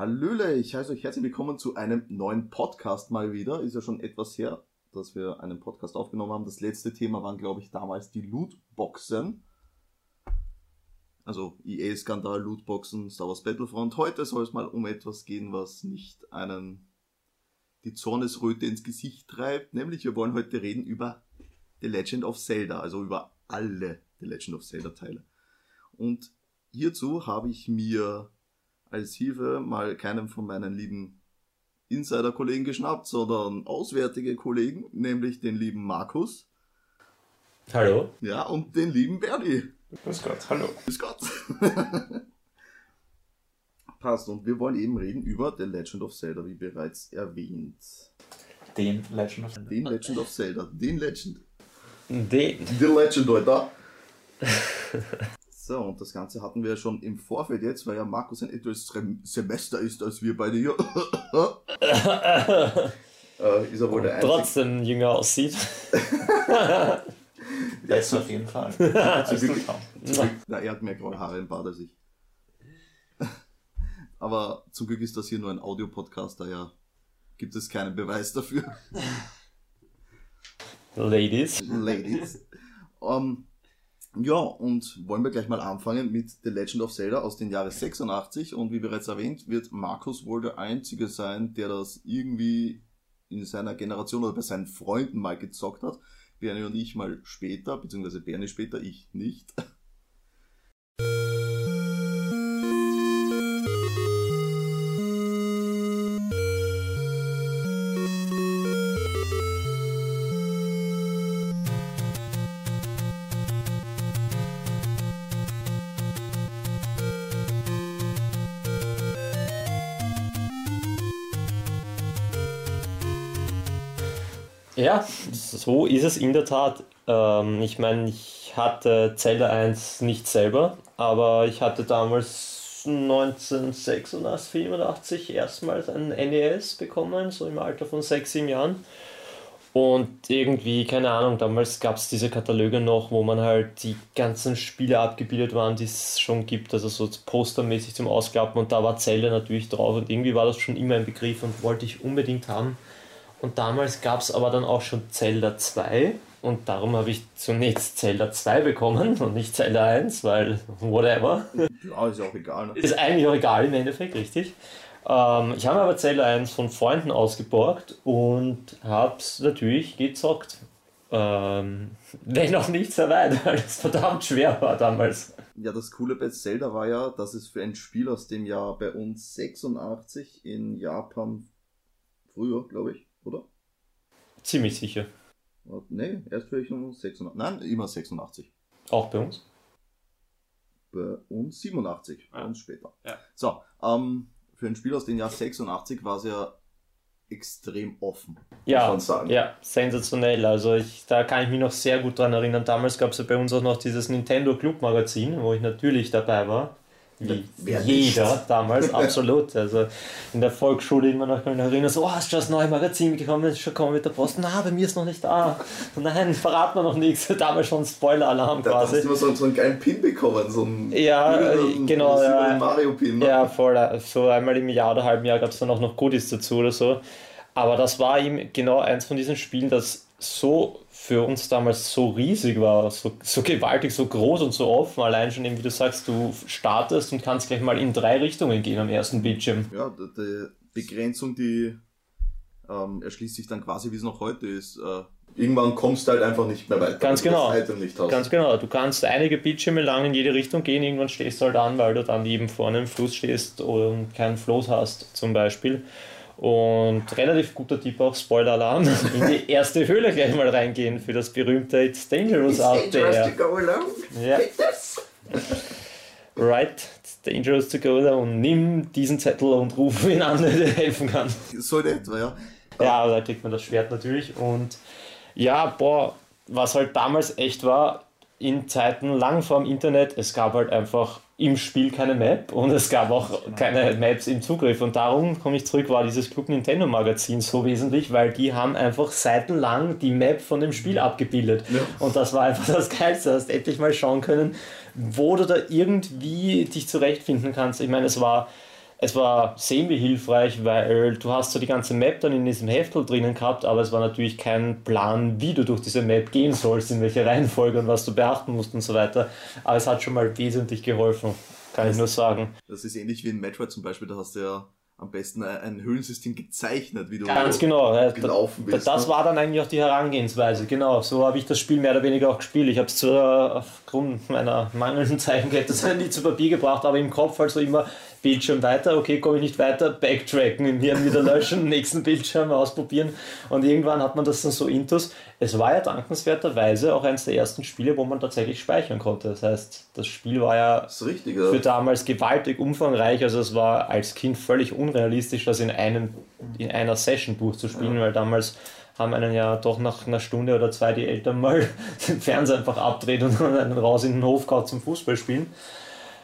Hallöle, ich heiße euch herzlich willkommen zu einem neuen Podcast mal wieder. Ist ja schon etwas her, dass wir einen Podcast aufgenommen haben. Das letzte Thema waren, glaube ich, damals die Lootboxen. Also EA-Skandal, Lootboxen, Star Wars Battlefront. Heute soll es mal um etwas gehen, was nicht einen die Zornesröte ins Gesicht treibt. Nämlich, wir wollen heute reden über The Legend of Zelda, also über alle The Legend of Zelda Teile. Und hierzu habe ich mir als Hilfe mal keinen von meinen lieben Insider-Kollegen geschnappt, sondern auswärtige Kollegen, nämlich den lieben Markus. Hallo. Ja, und den lieben Bernie. Grüß Gott, hallo. Grüß Gott. Passt, und wir wollen eben reden über The Legend of Zelda, wie bereits erwähnt. Den Legend of Zelda. Den Legend of Zelda, den Legend. Den. The Legend, Alter. So, und das Ganze hatten wir ja schon im Vorfeld jetzt, weil ja Markus ein etwas Semester ist als wir beide hier. äh, ist er wohl der Einzige. Trotzdem jünger aussieht. Das auf jeden Fall. Glück, na, er hat mehr graue Haare im Bart als ich. Aber zum Glück ist das hier nur ein Audiopodcast, daher gibt es keinen Beweis dafür. Ladies. Ladies. Um, ja, und wollen wir gleich mal anfangen mit The Legend of Zelda aus den Jahren 86 und wie bereits erwähnt, wird Markus wohl der Einzige sein, der das irgendwie in seiner Generation oder bei seinen Freunden mal gezockt hat. Bernie und ich mal später, beziehungsweise Bernie später, ich nicht. Ja, so ist es in der Tat. Ähm, ich meine, ich hatte Zelda 1 nicht selber, aber ich hatte damals 1986, 87 erstmals ein NES bekommen, so im Alter von 6, 7 Jahren. Und irgendwie, keine Ahnung, damals gab es diese Kataloge noch, wo man halt die ganzen Spiele abgebildet waren, die es schon gibt, also so postermäßig zum Ausklappen und da war Zelda natürlich drauf und irgendwie war das schon immer ein Begriff und wollte ich unbedingt haben. Und damals gab es aber dann auch schon Zelda 2 und darum habe ich zunächst Zelda 2 bekommen und nicht Zelda 1, weil whatever. Ja, ist ja auch egal. Ne? Ist eigentlich auch egal im Endeffekt, richtig. Ähm, ich habe aber Zelda 1 von Freunden ausgeborgt und habe es natürlich gezockt. Ähm, wenn auch nicht sehr weit, weil es verdammt schwer war damals. Ja, das Coole bei Zelda war ja, dass es für ein Spiel aus dem Jahr bei uns 86 in Japan früher, glaube ich, oder? Ziemlich sicher. Nee, erst vielleicht nur 86. Nein, immer 86. Auch bei uns? Bei uns 87, bei Ja. uns später. Ja. So, ähm, für ein Spiel aus dem Jahr 86 war es ja extrem offen. Ja, muss man sagen. ja, sensationell. Also ich, da kann ich mich noch sehr gut dran erinnern. Damals gab es ja bei uns auch noch dieses Nintendo Club Magazin, wo ich natürlich dabei war. Wie Wer jeder nicht? damals, absolut. Also in der Volksschule immer noch mich erinnern, so, oh, hast du das neue Magazin gekommen, ist schon kommen mit der Post? Na, bei mir ist noch nicht da. Nein, verrat mir noch nichts. Damals schon Spoiler-Alarm Da hast quasi. du immer so, so einen geilen Pin bekommen, so einen Ja, grünen, äh, genau, so ja. einen Mario-Pin. Ne? Ja, voll. So einmal im Jahr oder halben Jahr gab es dann auch noch Goodies dazu oder so. Aber das war eben genau eins von diesen Spielen, das so für uns damals so riesig war, so, so gewaltig, so groß und so offen. Allein schon eben, wie du sagst, du startest und kannst gleich mal in drei Richtungen gehen am ersten Bildschirm. Ja, die, Begrenzung, die ähm, erschließt sich dann quasi, wie es noch heute ist. Äh, irgendwann kommst du halt einfach nicht mehr weiter. Ganz genau. Ganz genau, du kannst einige Bildschirme lang in jede Richtung gehen, irgendwann stehst du halt an, weil du dann eben vorne im Fluss stehst und keinen Floß hast, zum Beispiel. Und relativ guter Tipp auch, Spoiler-Alarm, in die erste Höhle gleich mal reingehen für das berühmte It's Dangerous It's out dangerous there. to go alone. Ja. Right, it's dangerous to go there und nimm diesen Zettel und ruf ihn an, der dir helfen kann. So in etwa, ja. Ja, da kriegt man das Schwert natürlich. Und ja, boah, was halt damals echt war, in Zeiten lang vor dem Internet, es gab halt einfach im Spiel keine Map und es gab auch keine Maps im Zugriff. Und darum komme ich zurück, war dieses Club Nintendo Magazin so wesentlich, weil die haben einfach seitenlang die Map von dem Spiel abgebildet. Ja. Und das war einfach das Geilste. Du hast endlich mal schauen können, wo du da irgendwie dich zurechtfinden kannst. Ich meine, es war es war semi-hilfreich, weil du hast so die ganze Map dann in diesem Heftel drinnen gehabt, aber es war natürlich kein Plan, wie du durch diese Map gehen sollst, in welcher Reihenfolge und was du beachten musst und so weiter. Aber es hat schon mal wesentlich geholfen, kann das ich nur sagen. Das ist ähnlich wie in Metroid zum Beispiel, da hast du ja am besten ein Höhlensystem gezeichnet, wie du Ganz genau. gelaufen bist. Das ne? war dann eigentlich auch die Herangehensweise, genau. So habe ich das Spiel mehr oder weniger auch gespielt. Ich habe es zwar aufgrund meiner mangelnden Zeichenkette nie zu Papier gebracht, aber im Kopf also immer Bildschirm weiter, okay, komme ich nicht weiter, backtracken, im Hirn wieder löschen, nächsten Bildschirm ausprobieren und irgendwann hat man das dann so intus. Es war ja dankenswerterweise auch eines der ersten Spiele, wo man tatsächlich speichern konnte. Das heißt, das Spiel war ja richtig, für damals gewaltig umfangreich, also es war als Kind völlig unrealistisch, das in, einem, in einer Session durchzuspielen, ja. weil damals haben einen ja doch nach einer Stunde oder zwei die Eltern mal den Fernseher einfach abdreht und dann einen raus in den Hof kaut zum Fußballspielen.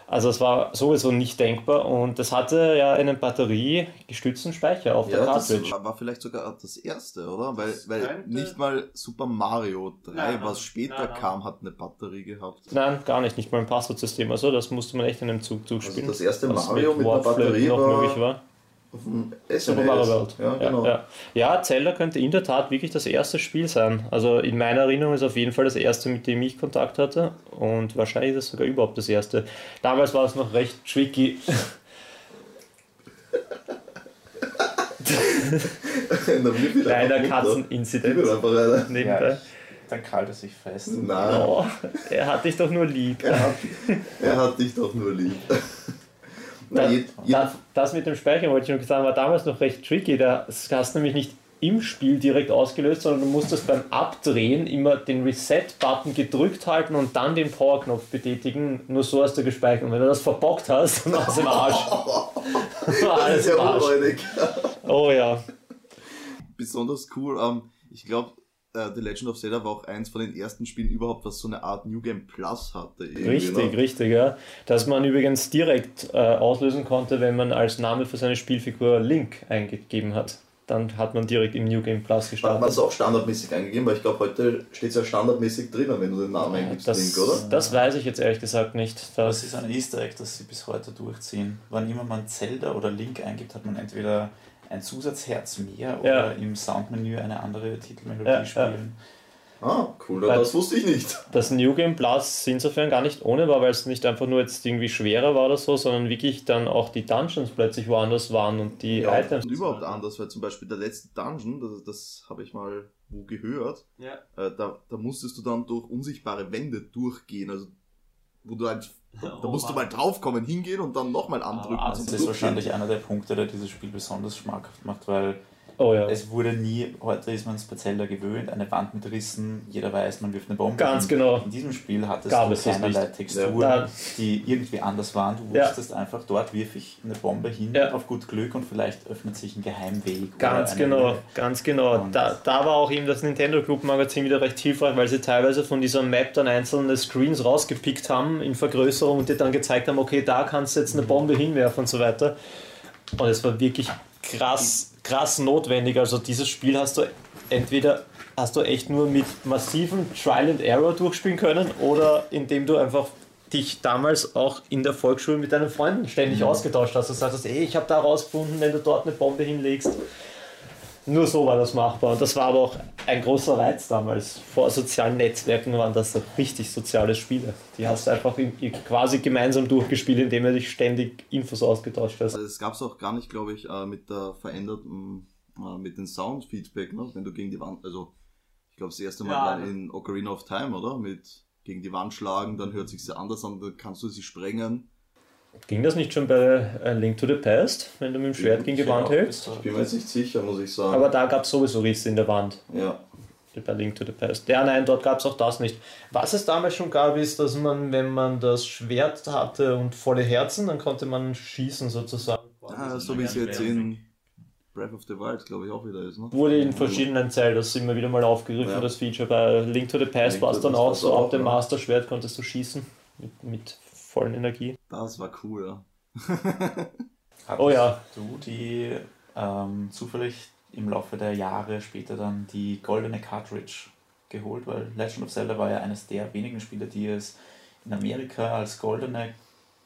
Also es war sowieso nicht denkbar und es hatte ja einen batteriegestützten Speicher auf ja, der Cartridge. Das war vielleicht sogar das erste, oder? Weil, weil nicht mal Super Mario 3, nein, was später nein, nein. kam, hat eine Batterie gehabt. Nein, gar nicht, nicht mal ein Passwortsystem. Also das musste man echt in einem Zug zuspielen. Also das erste Mario mit, mit einer Batterie noch war, möglich war. Auf dem Super Mario World. Ja, genau. ja, ja. Zelda könnte in der Tat wirklich das erste Spiel sein. Also in meiner Erinnerung ist auf jeden Fall das erste, mit dem ich Kontakt hatte. Und wahrscheinlich ist es sogar überhaupt das erste. Damals war es noch recht tricky. Kleiner Katzeninzident nebenbei. Dann krallt er sich fest. Nein. Oh, er hat dich doch nur lieb. Er hat, er hat dich doch nur lieb. Da, das, das, mit dem Speichern wollte ich noch sagen, war damals noch recht tricky. Da hast du nämlich nicht im Spiel direkt ausgelöst, sondern du musstest beim Abdrehen immer den Reset-Button gedrückt halten und dann den Power-Knopf betätigen. Nur so hast du gespeichert. Und wenn du das verbockt hast, dann war es im Arsch. war alles im Arsch. Oh ja. Besonders cool. Um, ähm, ich glaube, äh, The Legend of Zelda war auch eins von den ersten Spielen überhaupt, was so eine Art New Game Plus hatte. Richtig, ne? richtig, ja. Dass man übrigens direkt äh, auslösen konnte, wenn man als Name für seine Spielfigur Link eingegeben hat. Dann hat man direkt im New Game Plus gestartet. Hat man es auch standardmäßig eingegeben, weil ich glaube, heute steht es ja standardmäßig drinnen, wenn du den Namen eingibst, das, Link, oder? Das weiß ich jetzt ehrlich gesagt nicht. Das ist ein Easter Egg, das sie bis heute durchziehen. Wann immer man Zelda oder Link eingibt, hat man entweder ein Zusatzherz mehr oder ja. im Soundmenü eine andere Titelmelodie ja, spielen. Ja. Ah, cool, weil das wusste ich nicht. Das New Game Plus insofern gar nicht ohne war, weil es nicht einfach nur jetzt irgendwie schwerer war oder so, sondern wirklich dann auch die Dungeons plötzlich woanders waren und die ja, Items. Und überhaupt anders, weil zum Beispiel der letzte Dungeon, das, das habe ich mal wo gehört, ja. äh, da, da musstest du dann durch unsichtbare Wände durchgehen, also wo du halt da oh, musst du mal draufkommen, hingehen und dann nochmal andrücken. Ah, das ist wahrscheinlich einer der Punkte, der dieses Spiel besonders schmackhaft macht, weil Oh ja. Es wurde nie, heute ist man es bei Zelda gewöhnt, eine Wand mit Rissen, jeder weiß, man wirft eine Bombe. Ganz hin. genau. In diesem Spiel hattest Gab du keinerlei Texturen, ja. die irgendwie anders waren. Du wusstest ja. einfach, dort wirf ich eine Bombe hin, auf gut Glück und vielleicht öffnet sich ein Geheimweg. Ganz genau, Welt. ganz genau. Da, da war auch eben das Nintendo Group Magazin wieder recht hilfreich, weil sie teilweise von dieser Map dann einzelne Screens rausgepickt haben in Vergrößerung und dir dann gezeigt haben, okay, da kannst du jetzt eine Bombe hinwerfen und so weiter. Und es war wirklich krass krass notwendig. Also dieses Spiel hast du entweder hast du echt nur mit massiven Trial and Error durchspielen können oder indem du einfach dich damals auch in der Volksschule mit deinen Freunden ständig mhm. ausgetauscht hast. Du sagst, ey, ich habe da rausgefunden, wenn du dort eine Bombe hinlegst, nur so war das machbar. Und das war aber auch ein großer Reiz damals. Vor sozialen Netzwerken waren das richtig soziale Spiele. Die hast du einfach quasi gemeinsam durchgespielt, indem du dich ständig Infos ausgetauscht hast. Es gab es auch gar nicht, glaube ich, äh, mit der veränderten, äh, mit den Soundfeedback, ne? wenn du gegen die Wand, also ich glaube das erste Mal ja. in Ocarina of Time, oder? Mit gegen die Wand schlagen, dann hört sich sie anders an, dann kannst du sie sprengen. Ging das nicht schon bei A Link to the Past, wenn du mit dem Schwert gegen die Wand hältst? Ich bin mir jetzt nicht sicher, muss ich sagen. Aber da gab es sowieso Risse in der Wand. Ja. Bei Link to the Past. Ja, nein, dort gab es auch das nicht. Was es damals schon gab, ist, dass man, wenn man das Schwert hatte und volle Herzen, dann konnte man schießen sozusagen. Ah, so wie es jetzt in Breath of the Wild, glaube ich, auch wieder ist. Ne? Wurde in verschiedenen das immer wieder mal aufgegriffen, ja. das Feature. Bei Link to the Past war es dann auch so, ab dem Master Schwert konntest du schießen. Mit, mit vollen Energie. Das war cool, ja. oh ja. du die ähm, zufällig im Laufe der Jahre später dann die goldene Cartridge geholt, weil Legend of Zelda war ja eines der wenigen Spiele, die es in Amerika als goldene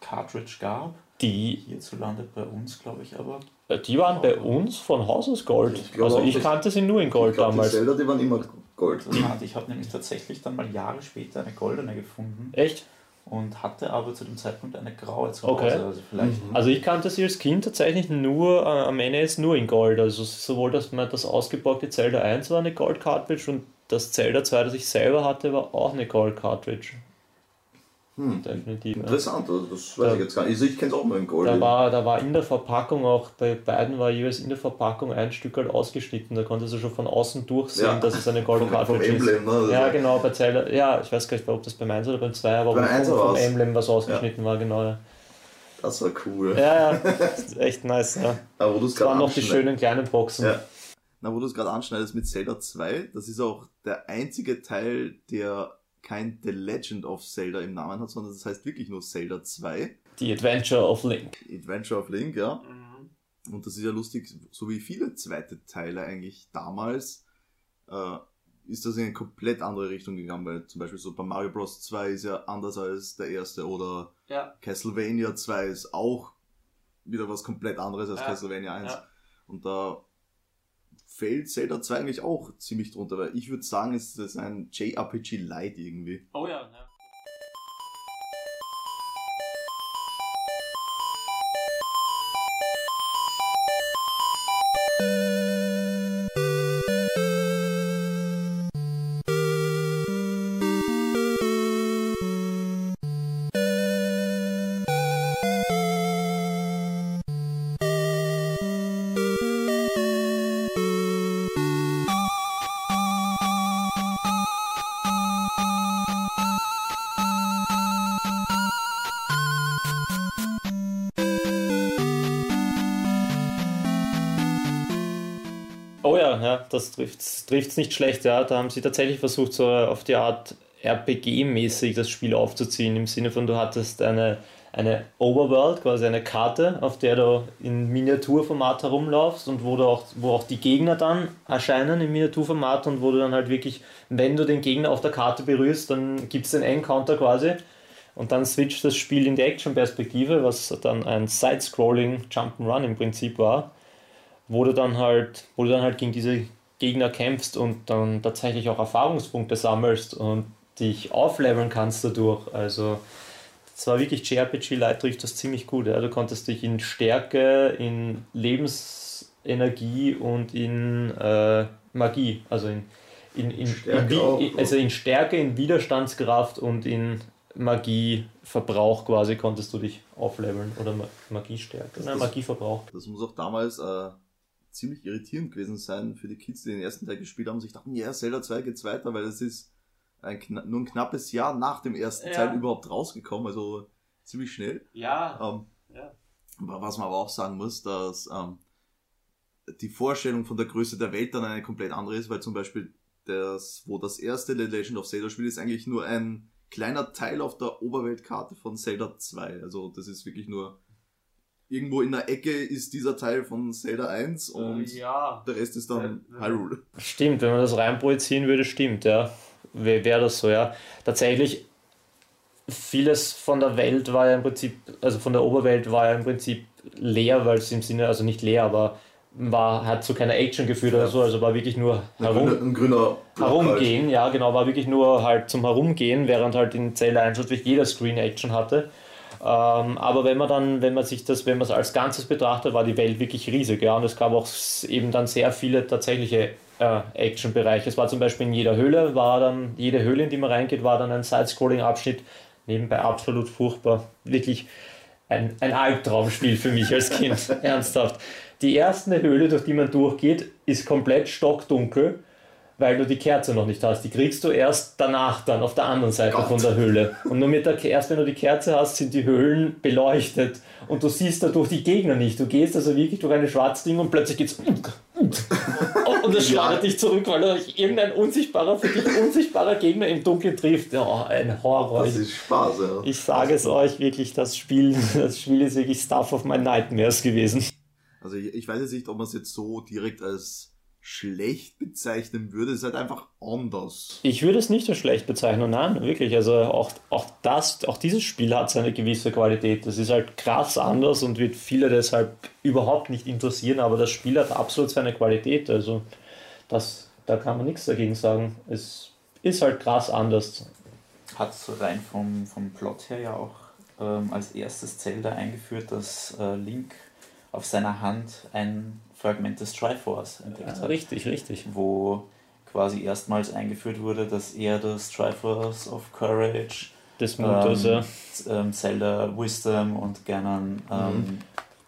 Cartridge gab. Die hierzulande bei uns, glaube ich, aber. Äh, die waren bei uns von Haus aus Gold. Ich also ich kannte sie nur in Gold glaub, damals. Die Zelda, die waren immer Gold. Ich habe nämlich tatsächlich dann mal Jahre später eine goldene gefunden. Echt? Und hatte aber zu dem Zeitpunkt eine graue zu Hause. Okay. Also, vielleicht also ich kannte sie als Kind tatsächlich nur äh, am NES nur in Gold. Also sowohl das, das ausgepackte Zelda 1 war eine Gold Cartridge und das Zelda 2, das ich selber hatte, war auch eine Gold Cartridge. Hm. Definitiv. Interessant, also das weiß da, ich jetzt gar nicht. Also ich kenne es auch nur in Gold. Da war, da war in der Verpackung auch, bei beiden war jeweils in der Verpackung ein Stück halt ausgeschnitten. Da konntest du schon von außen durchsehen, ja. dass es eine Gold vom, Cartridge vom Emblem, ist. Ne? Ja, genau, bei Zelda, ja, ich weiß gar nicht, ob das beim 1 oder beim 2, aber beim vom, vom Emblem was ausgeschnitten ja. war, genau. Ja. Das war cool. Ja, ja, echt nice. Ja. Aber wo das waren noch die schönen kleinen Boxen. Ja. Na, wo du es gerade anschneidest mit Zelda 2, das ist auch der einzige Teil, der kein The Legend of Zelda im Namen hat, sondern das heißt wirklich nur Zelda 2. The Adventure of Link. Adventure of Link, ja. Mhm. Und das ist ja lustig, so wie viele zweite Teile eigentlich damals, äh, ist das in eine komplett andere Richtung gegangen, weil zum Beispiel Super Mario Bros. 2 ist ja anders als der erste oder ja. Castlevania 2 ist auch wieder was komplett anderes als ja. Castlevania 1. Ja. Und da fällt Zelda 2 eigentlich auch ziemlich drunter, weil ich würde sagen, es ist ein JRPG Light irgendwie. Oh ja, ja. Das trifft es nicht schlecht. Ja. Da haben sie tatsächlich versucht, so auf die Art RPG-mäßig das Spiel aufzuziehen, im Sinne von, du hattest eine, eine Overworld, quasi eine Karte, auf der du in Miniaturformat herumlaufst und wo, du auch, wo auch die Gegner dann erscheinen im Miniaturformat und wo du dann halt wirklich, wenn du den Gegner auf der Karte berührst, dann gibt es den Encounter quasi und dann switcht das Spiel in die Action-Perspektive, was dann ein Side-Scrolling Jump'n'Run im Prinzip war, wo du dann halt, wo du dann halt gegen diese Gegner kämpfst und dann tatsächlich auch Erfahrungspunkte sammelst und dich aufleveln kannst dadurch. Also es war wirklich JRPG Light trifft das ziemlich gut. Ja. Du konntest dich in Stärke, in Lebensenergie und in äh, Magie, also in, in, in, in, also in Stärke, in Widerstandskraft und in Magieverbrauch quasi konntest du dich aufleveln oder Magiestärke. Nein, Magieverbrauch. Das muss auch damals äh, ziemlich irritierend gewesen sein für die Kids, die den ersten Teil gespielt haben. Sich dachten, ja, yeah, Zelda 2 geht's weiter, weil es ist ein, nur ein knappes Jahr nach dem ersten ja. Teil überhaupt rausgekommen, also ziemlich schnell. Ja. Ähm, ja. Was man aber auch sagen muss, dass ähm, die Vorstellung von der Größe der Welt dann eine komplett andere ist, weil zum Beispiel das, wo das erste The Legend of Zelda spielt, ist eigentlich nur ein kleiner Teil auf der Oberweltkarte von Zelda 2. Also das ist wirklich nur irgendwo in der Ecke ist dieser Teil von Zelda 1 äh, und äh, ja. der Rest ist dann äh, Hyrule. Stimmt, wenn man das reinprojizieren würde, stimmt, ja. Wäre wär das so, ja. Tatsächlich, vieles von der Welt war ja im Prinzip, also von der Oberwelt war ja im Prinzip leer, weil es im Sinne, also nicht leer, aber war, hat so keine Action geführt ja. oder so, also war wirklich nur herum, ein grüner, herumgehen, halt. ja genau, war wirklich nur halt zum Herumgehen, während halt in Zelda 1 wirklich jeder Screen Action hatte. Ähm, aber wenn man dann, wenn man sich das, wenn man es als Ganzes betrachtet, war die Welt wirklich riesig, ja, und es gab auch eben dann sehr viele tatsächliche äh, Action-Bereiche. Es war zum Beispiel in jeder Höhle, war dann, jede Höhle, in die man reingeht, war dann ein Side-Scrolling-Abschnitt, nebenbei absolut furchtbar, wirklich ein, ein Albtraumspiel für mich als Kind, ernsthaft. Die erste Höhle, durch die man durchgeht, ist komplett stockdunkel weil du die Kerze noch nicht hast. Die kriegst du erst danach dann auf der anderen Seite Gott. von der Höhle. Und nur mit der erst wenn du die Kerze hast, sind die Höhlen beleuchtet und du siehst dadurch die Gegner nicht. Du gehst also wirklich durch eine schwarze Ding und plötzlich geht's und es schleudert dich zurück, weil euch irgendein unsichtbarer, für dich unsichtbarer Gegner im Dunkeln trifft. Ja, ein Horror. Das ist Spaß, ja. Ich sage es euch wirklich, das Spiel, das Spiel ist wirklich Stuff of my Nightmares gewesen. Also ich, ich weiß jetzt nicht, ob man es jetzt so direkt als schlecht bezeichnen würde. Es ist halt einfach anders. Ich würde es nicht so schlecht bezeichnen, nein, wirklich. Also auch, auch das, auch dieses Spiel hat seine gewisse Qualität. Das ist halt krass anders und wird viele deshalb überhaupt nicht interessieren, aber das Spiel hat absolut seine Qualität. Also das, da kann man nichts dagegen sagen. Es ist halt krass anders. Hat rein vom, vom Plot her ja auch ähm, als erstes Zelda eingeführt, dass äh, Link auf seiner Hand ein Fragment des Triforce entdeckt ja, hat. Richtig, richtig. Wo quasi erstmals eingeführt wurde, dass er das Triforce of Courage, des Mutes, ähm, ja. ähm, Zelda Wisdom und Ganon ähm, mhm.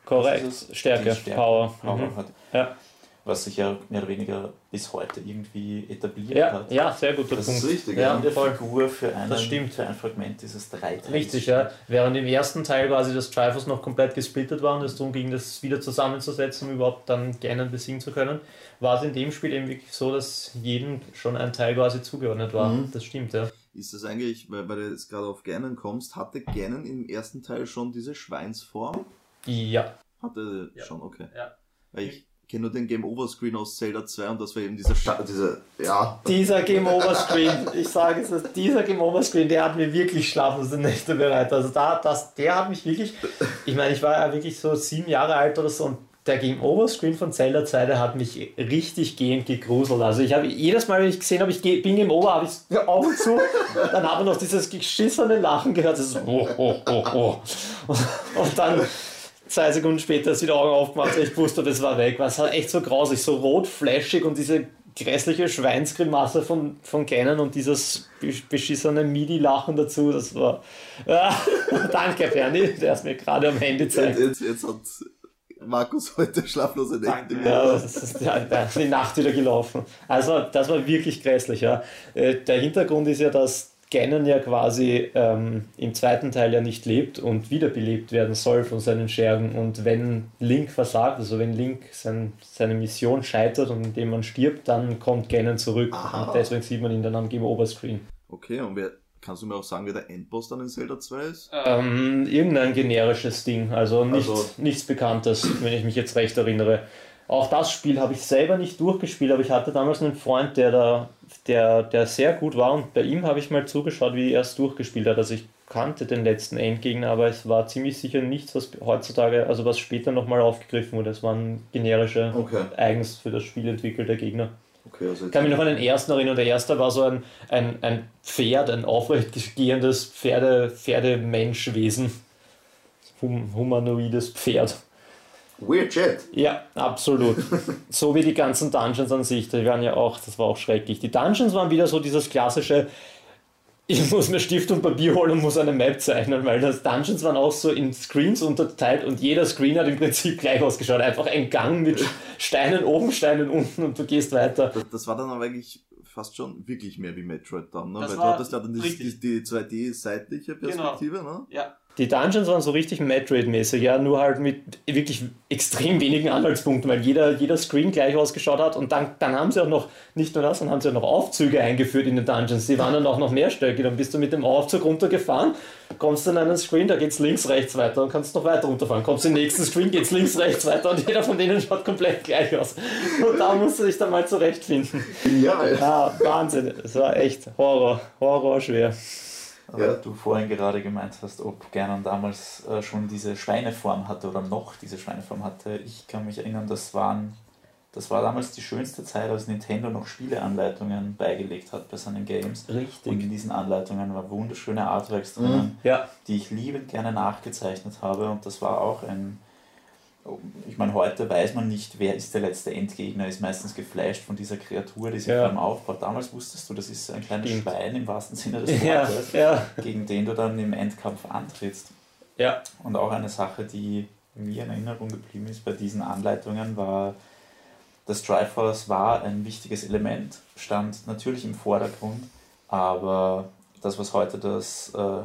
Korrekt, Stärke, Stärke, Power, Power mhm. hat. Ja was sich ja mehr oder weniger bis heute irgendwie etabliert ja, hat. Ja, sehr guter das Punkt. Ist richtig, ja, ja. Voll. Figur für, einen, das stimmt. für ein Fragment dieses Dreiteils. Richtig, ja. Während im ersten Teil quasi das Triforce noch komplett gesplittet war und es darum ging, das wieder zusammenzusetzen, um überhaupt dann Ganon besiegen zu können, war es in dem Spiel eben wirklich so, dass jedem schon ein Teil quasi zugeordnet war. Mhm. Das stimmt, ja. Ist das eigentlich, weil, weil du jetzt gerade auf Ganon kommst, hatte Ganon im ersten Teil schon diese Schweinsform? Ja. Hatte ja. schon, okay. Ja. Weil ich kenne nur den Game Over Screen aus Zelda 2 und das war eben dieser, Sta dieser ja. Dieser Game Over Screen, ich sage es, dieser Game Over Screen, der hat mir wirklich schlaflose Nächte bereitet. Also da, das, der hat mich wirklich, ich meine, ich war ja wirklich so sieben Jahre alt oder so und der Game Over Screen von Zelda 2, der hat mich richtig gehend gegruselt. Also ich habe jedes Mal, wenn ich gesehen habe, ich bin Game Over, habe ich Augen zu, dann habe ich noch dieses geschissene Lachen gehört. Das ist oh, oh, oh, oh. Und dann zwei Sekunden später ist wieder Augen aufgemacht, ich wusste, das war weg. Was war echt so grausig, so rot, flashig und diese grässliche Schweinsgrimasse von, von Canon und dieses beschissene MIDI-Lachen dazu, das war. Ah, danke, Bernie, der ist mir gerade am Handy zeigt. Jetzt, jetzt, hat Markus heute schlaflose Nächte. Ja, das ist ja, die Nacht wieder gelaufen. Also, das war wirklich grässlich. Ja. Äh, der Hintergrund ist ja, dass Ganon ja quasi ähm, im zweiten Teil ja nicht lebt und wiederbelebt werden soll von seinen Schergen. Und wenn Link versagt, also wenn Link sein, seine Mission scheitert und indem man stirbt, dann kommt Ganon zurück. Aha. Und deswegen sieht man ihn dann am Game Overscreen. Okay, und wer, kannst du mir auch sagen, wer der Endboss dann in Zelda 2 ist? Ähm, irgendein generisches Ding, also, nicht, also nichts Bekanntes, wenn ich mich jetzt recht erinnere. Auch das Spiel habe ich selber nicht durchgespielt, aber ich hatte damals einen Freund, der da, der, der sehr gut war und bei ihm habe ich mal zugeschaut, wie er es durchgespielt hat. Also ich kannte den letzten Endgegner, aber es war ziemlich sicher nichts, was heutzutage, also was später nochmal aufgegriffen wurde. Es waren generische, okay. eigens für das Spiel entwickelte Gegner. Okay, also ich kann mich noch an den ersten erinnern. Der erste war so ein, ein, ein Pferd, ein aufrechtgehendes Pferde, Pferdemenschwesen. Hum, humanoides Pferd. Weird shit. Ja, absolut. so wie die ganzen Dungeons an sich, die waren ja auch, das war auch schrecklich. Die Dungeons waren wieder so dieses klassische, ich muss mir Stift und Papier holen und muss eine Map zeichnen, weil das Dungeons waren auch so in Screens unterteilt und jeder Screen hat im Prinzip gleich ausgeschaut. Einfach ein Gang mit Steinen oben, Steinen unten und du gehst weiter. Das, das war dann aber eigentlich fast schon wirklich mehr wie Metroid dann, ne? weil du hattest ja dann die, die, die 2D-seitliche genau. Perspektive, genau. ne? Ja. Die Dungeons waren so richtig Metroid-mäßig, ja, nur halt mit wirklich extrem wenigen Anhaltspunkten, weil jeder, jeder Screen gleich ausgeschaut hat und dann, dann haben sie auch noch, nicht nur das, dann haben sie auch noch Aufzüge eingeführt in den Dungeons, die waren dann auch noch mehrstöckig, dann bist du mit dem Aufzug runtergefahren, kommst in einen Screen, da geht's links, rechts weiter und kannst noch weiter runterfahren, kommst in den nächsten Screen, geht's links, rechts weiter und jeder von denen schaut komplett gleich aus. Und da musst du dich dann mal zurechtfinden. Ja, ja. Wahnsinn, es war echt Horror, Horror schwer ja. du vorhin gerade gemeint hast, ob Gernon damals äh, schon diese Schweineform hatte oder noch diese Schweineform hatte. Ich kann mich erinnern, das waren das war damals die schönste Zeit, als Nintendo noch Spieleanleitungen beigelegt hat bei seinen Games. Richtig. Und in diesen Anleitungen waren wunderschöne Artworks drinnen, mhm, ja. die ich liebend gerne nachgezeichnet habe. Und das war auch ein, ich meine, heute weiß man nicht, wer ist der letzte Endgegner, ist meistens geflasht von dieser Kreatur, die sich ja. vor aufbaut. Damals wusstest du, das ist ein kleines Stimmt. Schwein im wahrsten Sinne des Wortes, ja, ja. gegen den du dann im Endkampf antrittst. Ja. Und auch eine Sache, die mir in Erinnerung geblieben ist bei diesen Anleitungen, war, das Triforce war ein wichtiges Element, stand natürlich im Vordergrund, aber das, was heute das äh,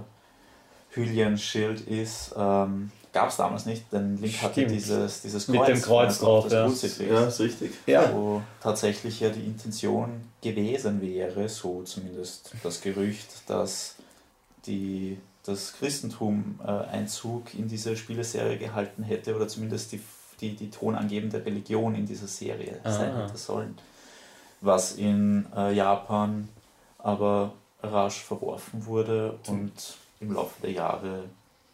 Hylian-Schild ist, ähm, gab es damals nicht, denn Link hatte dieses, dieses Kreuz. Mit dem Kreuz drauf, das ja. ja, ist richtig. Ja. Wo tatsächlich ja die Intention gewesen wäre, so zumindest das Gerücht, dass die, das Christentum äh, Einzug in diese Spieleserie gehalten hätte oder zumindest die, die, die tonangebende Religion in dieser Serie sein Ah. hätte sollen. Was in äh, Japan aber rasch verworfen wurde und im Laufe der Jahre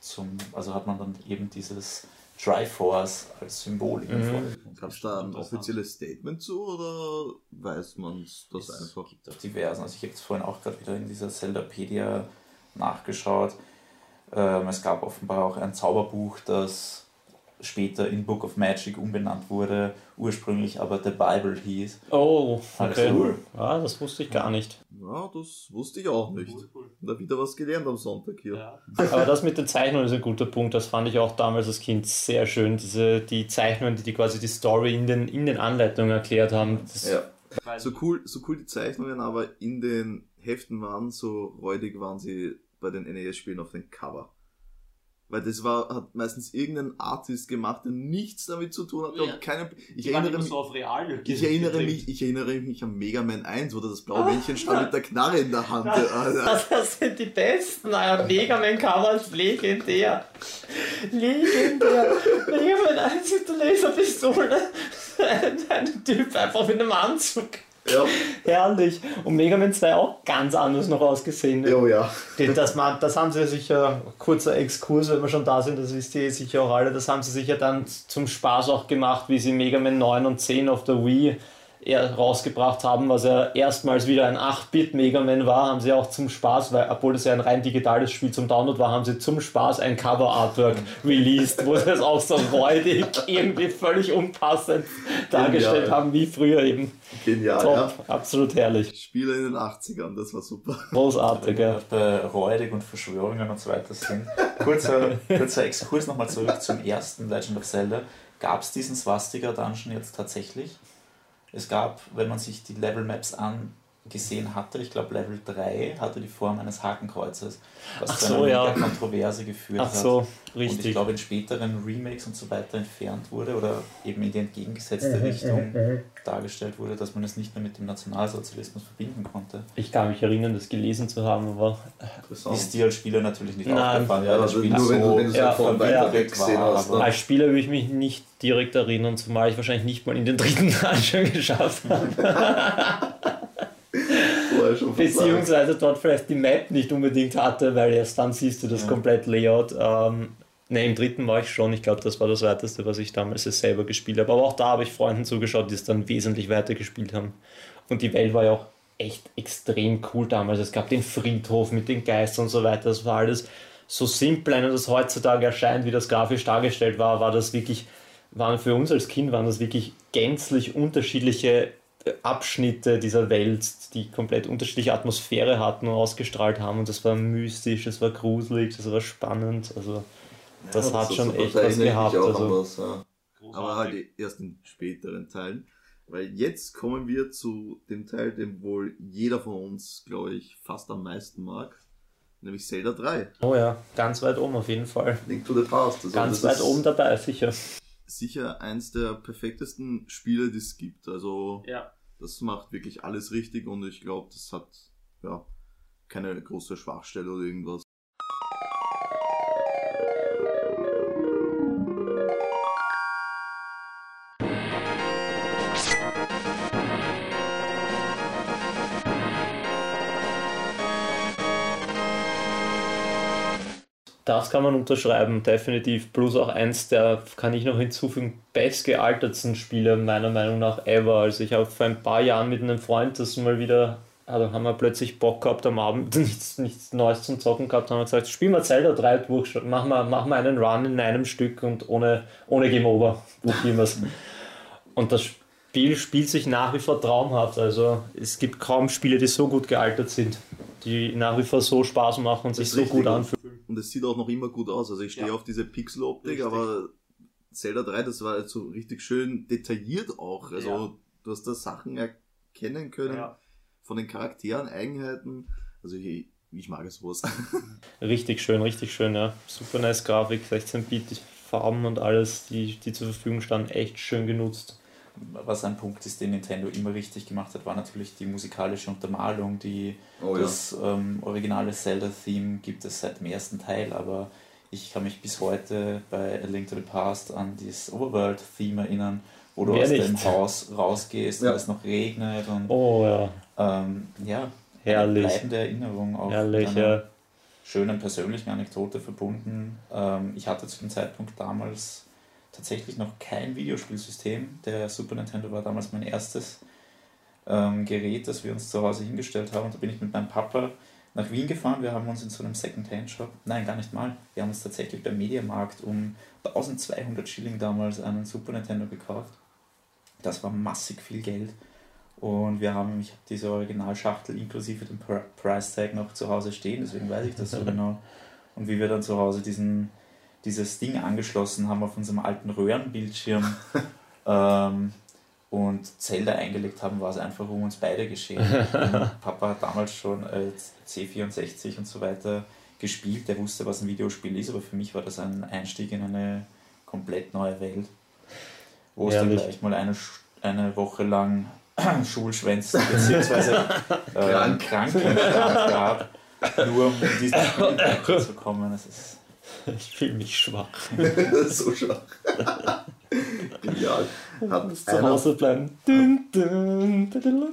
zum, also hat man dann eben dieses Triforce als Symbol Mhm. mhm. Gab es da ein offizielles Statement zu oder weiß man das Es einfach? gibt auch diversen. Also ich habe jetzt vorhin auch gerade wieder in dieser Zeldapedia nachgeschaut. Ähm, es gab offenbar auch ein Zauberbuch, das später in Book of Magic umbenannt wurde, ursprünglich aber The Bible hieß. Oh, okay. Also- Ja, das wusste ich gar nicht. Ja, das wusste ich auch nicht. Da wieder was gelernt am Sonntag hier. Aber das mit den Zeichnungen ist ein guter Punkt. Das fand ich auch damals als Kind sehr schön. Diese, die Zeichnungen, die, die quasi die Story in den, in den Anleitungen erklärt haben. Das, Ja. So cool, so cool die Zeichnungen aber in den Heften waren, so räudig waren sie bei den NES-Spielen auf den Cover. Weil das war, hat meistens irgendein Artist gemacht, der nichts damit zu tun hat. Ja. Und keine, ich, Die erinnere mich, so auf real. ich, erinnere mich, ich erinnere mich an Mega Man 1, wo da das blaue Männchen stand mit der Knarre in der Hand. Alter. Das, das sind die besten. Naja, Mega Man Covers, legendär. Legendär. Mega Man 1 mit der Laserpistole. Ein, ein Typ einfach mit einem Anzug. Ja, Herrlich. Und Mega Man 2 auch ganz anders noch ausgesehen. oh ja. Das, man, das haben sie sicher, kurzer Exkurs, wenn wir schon da sind, das wisst ihr sicher auch alle, das haben sie sicher dann zum Spaß auch gemacht, wie sie Mega Man 9 und 10 auf der Wii rausgebracht haben, was ja erstmals wieder ein 8-Bit Mega Man war, haben sie auch zum Spaß, weil obwohl es ja ein rein digitales Spiel zum Download war, haben sie zum Spaß ein Cover Artwork released, wo sie es auch so räudig, irgendwie völlig unpassend dargestellt Genial. haben, wie früher eben. Genial, Top, ja. absolut herrlich. Spiele in den 80ern, das war super. Großartig, ja. bei Räudig und Verschwörungen und so weiter sind. Kurzer, kurzer Exkurs nochmal zurück zum ersten Legend of Zelda. Gab es diesen Swastika-Dungeon jetzt tatsächlich? Es gab, wenn man sich die Level-Maps angesehen hatte, ich glaube Level 3 hatte die Form eines Hakenkreuzes, was Ach zu so, einer ja. mega Kontroverse geführt Ach hat. so, Und ich richtig. glaube, in späteren Remakes und so weiter entfernt wurde oder eben in die entgegengesetzte Mhm, Richtung dargestellt wurde, dass man es nicht mehr mit dem Nationalsozialismus verbinden konnte. Ich kann mich erinnern, das gelesen zu haben, aber. Ist dir als Spieler natürlich nicht Nein. aufgefallen, Ja, weil das also Spiel nur wenn du, so wenn du es Ja, halt ja, weiter weg gesehen hast. Ne? als Spieler würde ich mich nicht direkt erinnern, zumal ich wahrscheinlich nicht mal in den dritten Dungeon geschafft habe. Beziehungsweise dort vielleicht die Map nicht unbedingt hatte, weil erst dann siehst du das Ja. komplett Layout. Ähm, ne, im dritten war ich schon. Ich glaube, das war das weiteste, was ich damals selber gespielt habe. Aber auch da habe ich Freunden zugeschaut, die es dann wesentlich weiter gespielt haben. Und die Welt war ja auch echt extrem cool damals. Es gab den Friedhof mit den Geistern und so weiter. Das war alles so simpel, wenn das heutzutage erscheint, wie das grafisch dargestellt war, war das wirklich, waren für uns als Kind, waren das wirklich gänzlich unterschiedliche Abschnitte dieser Welt, die komplett unterschiedliche Atmosphäre hatten und ausgestrahlt haben. Und das war mystisch, das war gruselig, das war spannend. Also das Ja, hat ist schon super. echt was gehabt. Also, was, ja. Aber halt erst in späteren Teilen. Weil jetzt kommen wir zu dem Teil, den wohl jeder von uns, glaube ich, fast am meisten mag. Nämlich Zelda 3. oh ja, ganz weit oben auf jeden Fall. Link to the Past. Also Ganz das weit oben dabei, sicher. Sicher eins der perfektesten Spiele, die es gibt. Also Ja. das macht wirklich alles richtig und ich glaube, das hat ja keine große Schwachstelle oder irgendwas. Das kann man unterschreiben, definitiv. Plus auch eins der, kann ich noch hinzufügen, bestgealtertsten Spiele meiner Meinung nach ever. Also ich habe vor ein paar Jahren mit einem Freund das mal wieder, also haben wir plötzlich Bock gehabt am Abend, nichts, nichts Neues zum Zocken gehabt, haben wir gesagt, spielen wir Zelda 3 durch, machen wir, machen wir einen Run in einem Stück und ohne, ohne Game Over probieren wir es. Und das Spiel spielt sich nach wie vor traumhaft. Also es gibt kaum Spiele, die so gut gealtert sind, die nach wie vor so Spaß machen und sich so gut anfühlen. Und es sieht auch noch immer gut aus. Also ich stehe Ja. auf diese Pixeloptik, aber Zelda 3, das war jetzt so richtig schön detailliert auch. Also Ja. du hast da Sachen erkennen können Ja. von den Charakteren, Eigenheiten. Also ich, ich mag es sowas. Richtig schön, richtig schön, ja. Super nice Grafik, 16-Bit, Farben und alles, die, die zur Verfügung standen, echt schön genutzt. Was ein Punkt ist, den Nintendo immer richtig gemacht hat, war natürlich die musikalische Untermalung. Die, Oh das ähm, originale Zelda-Theme gibt es seit dem ersten Teil, aber ich kann mich bis heute bei A Link to the Past an dieses Overworld-Theme erinnern, wo du Wer aus nicht? dem Haus rausgehst Ja. und es noch regnet und Oh ja, ähm, ja, herrlich. eine bleibende Erinnerung auch Herrlich, mit einer ja. schönen persönlichen Anekdote verbunden. Ähm, ich hatte zu dem Zeitpunkt damals tatsächlich noch kein Videospielsystem. Der Super Nintendo war damals mein erstes ähm, Gerät, das wir uns zu Hause hingestellt haben. Und da bin ich mit meinem Papa nach Wien gefahren. Wir haben uns in so einem Second-Hand-Shop, nein, gar nicht mal, wir haben uns tatsächlich beim Mediamarkt um 1200 Schilling damals einen Super Nintendo gekauft. Das war massig viel Geld. Und wir haben, ich habe diese Originalschachtel inklusive dem Pri- Price Tag noch zu Hause stehen, deswegen weiß ich das so genau. Und wie wir dann zu Hause diesen, dieses Ding angeschlossen haben auf unserem alten Röhrenbildschirm ähm, und Zelda eingelegt haben, war es einfach um uns beide geschehen. Papa hat damals schon äh, C64 und so weiter gespielt, der wusste, was ein Videospiel ist, aber für mich war das ein Einstieg in eine komplett neue Welt, wo es dann gleich mal eine, eine Woche lang Schulschwänzen bzw. äh, Krank. Krankenstand gab, nur um in diesen Spiel weiterzukommen. Das ist Ich fühle mich schwach. so schwach. Genial. Hat Muss zu Hause bleiben. Dun, dun, dun.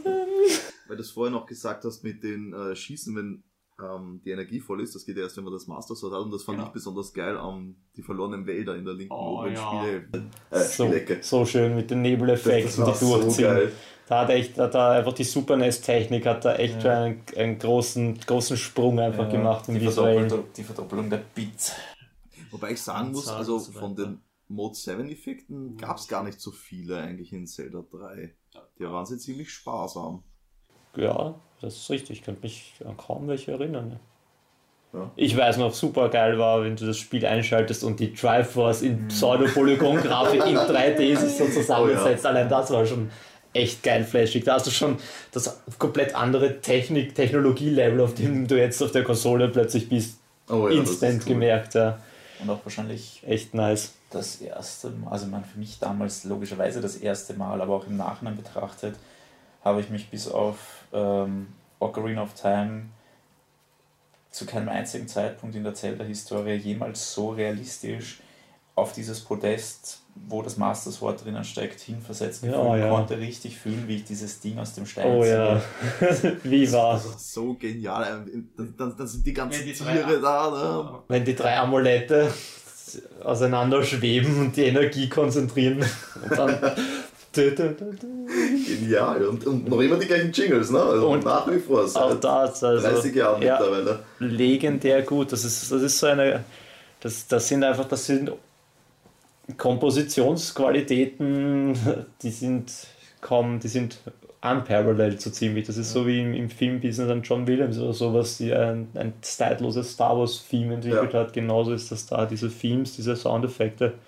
weil du es vorher noch gesagt hast mit den äh, Schießen, wenn ähm, die Energie voll ist, das geht ja erst, wenn man das Master Sword hat und das fand Genau. ich besonders geil am die verlorenen Wälder in der linken Oh, oberen ja. Spielhälfte. Äh, So, so schön mit den Nebeleffekten, die so durchziehen. geil. Da hat echt, da hat er einfach die Super NES-Technik hat da echt Ja. einen, einen großen, großen Sprung einfach ja, gemacht im die. Verdoppelung, die Verdoppelung der Bits. Wobei ich sagen muss, also so von den Mode 7 Effekten gab es gar nicht so viele eigentlich in Zelda 3. Die waren sie ziemlich sparsam. Ja, das ist richtig. Ich könnte mich an kaum welche erinnern. ne? Ja. Ich weiß noch, super geil war, wenn du das Spiel einschaltest und die Triforce Mhm. in Pseudo-Polygon-Grafik in 3D sich so zusammensetzt. Allein das war schon echt geil flashig. Da hast du schon das komplett andere Technik, Technologie-Level, auf dem du jetzt auf der Konsole plötzlich bist, Oh ja, instant cool. gemerkt. Ja. Und auch wahrscheinlich Echt nice. das erste Mal, also man für mich damals logischerweise das erste Mal, aber auch im Nachhinein betrachtet, habe ich mich bis auf ähm, Ocarina of Time zu keinem einzigen Zeitpunkt in der Zelda-Historie jemals so realistisch auf dieses Podest, wo das Master Sword drinnen steckt, hinversetzt Ja, gefühlt. ja. konnte richtig fühlen, wie ich dieses Ding aus dem Stein Oh ziehe. ja. Wie war Das war so genial. Dann, dann, dann sind die ganzen Wenn die drei- Tiere da. Ne? wenn die drei Amulette auseinander schweben und die Energie konzentrieren und dann Genial. Und, und noch immer die gleichen Jingles, ne? Also Und nach wie vor. auch Seit das also 30 Jahren ja, mittlerweile. legendär gut das ist das ist so eine das, das sind einfach das sind Kompositionsqualitäten die sind kaum die sind unparalleled so ziemlich das ist so wie im, im Filmbusiness an John Williams oder sowas die ein, ein zeitloses Star Wars Theme entwickelt hat genauso ist das da diese Themes diese Soundeffekte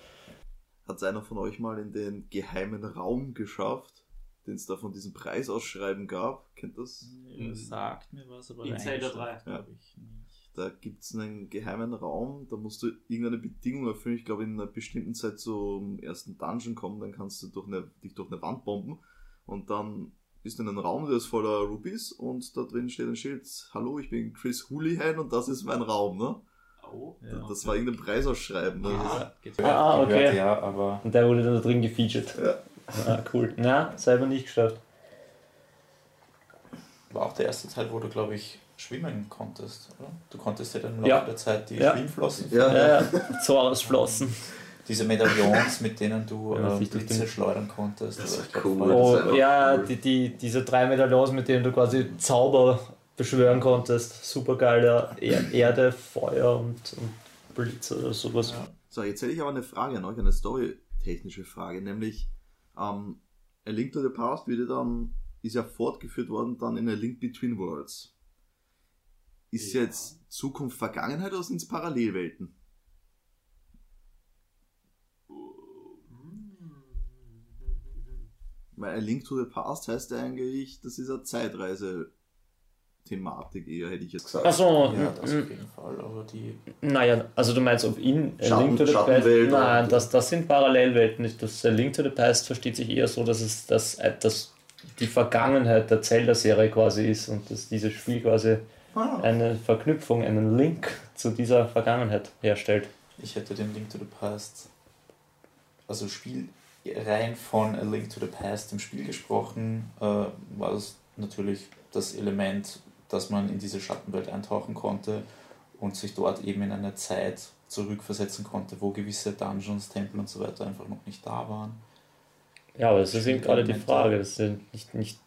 Hat einer von euch mal in den geheimen Raum geschafft, den es da von diesem Preisausschreiben gab? Kennt das? Das sagt mir was, aber In Zelda reingeschaut 3. habe ich nicht. Da gibt es einen geheimen Raum, da musst du irgendeine Bedingung erfüllen. Ich glaube, in einer bestimmten Zeit zum ersten Dungeon kommen, dann kannst du durch eine, dich durch eine Wand bomben und dann bist du in einem Raum, der ist voller Rubies und da drin steht ein Schild, hallo, ich bin Chris Houlihan und das ist mein Raum, ne? Oh. Ja. Das war irgendein Preisausschreiben. Ne? Ah. Gehört, Ah, okay. gehört, ja, aber und der wurde dann da drin gefeatured Ja. ah, cool na selber nicht geschafft war auch der erste Teil, wo du, glaube ich, schwimmen konntest, oder? Du konntest ja dann im Laufe Ja. der Zeit die Ja. Schwimmflossen, Ja. ja, ja. Zorausflossen diese Medaillons, mit denen du Ja, äh, Blitze schleudern konntest. Das oder war cool. Oh, ja, cool. die, die, diese drei Medaillons, mit denen du quasi Zauber beschwören konntest. Super geil, ja. Er Erde, Feuer und, und Blitze oder sowas. Ja. So, jetzt hätte ich aber eine Frage an euch, eine storytechnische Frage, nämlich ähm, A Link to the Past wird dann, ist ja fortgeführt worden dann in A Link Between Worlds. Ist Ja. jetzt Zukunft Vergangenheit oder sind es Parallelwelten? Weil A Link to the Past heißt ja eigentlich, das ist eine Zeitreise-Thematik eher, hätte ich jetzt gesagt. Achso, Ja, das auf jeden Fall, aber die naja, also du meinst, ob in A Schatten- Link to the Past. Nein, das, das sind Parallelwelten. Das A Link to the Past versteht sich eher so, dass es dass, äh, dass die Vergangenheit der Zelda-Serie quasi ist und dass dieses Spiel quasi Ah, eine Verknüpfung, einen Link zu dieser Vergangenheit herstellt. Ich hätte den Link to the Past, also Spiel rein von A Link to the Past im Spiel gesprochen, äh, war es natürlich das Element, dass man in diese Schattenwelt eintauchen konnte und sich dort eben in eine Zeit zurückversetzen konnte, wo gewisse Dungeons, Tempel und so weiter einfach noch nicht da waren. Ja, aber das ist eben gerade die Frage. Das ist nicht, nicht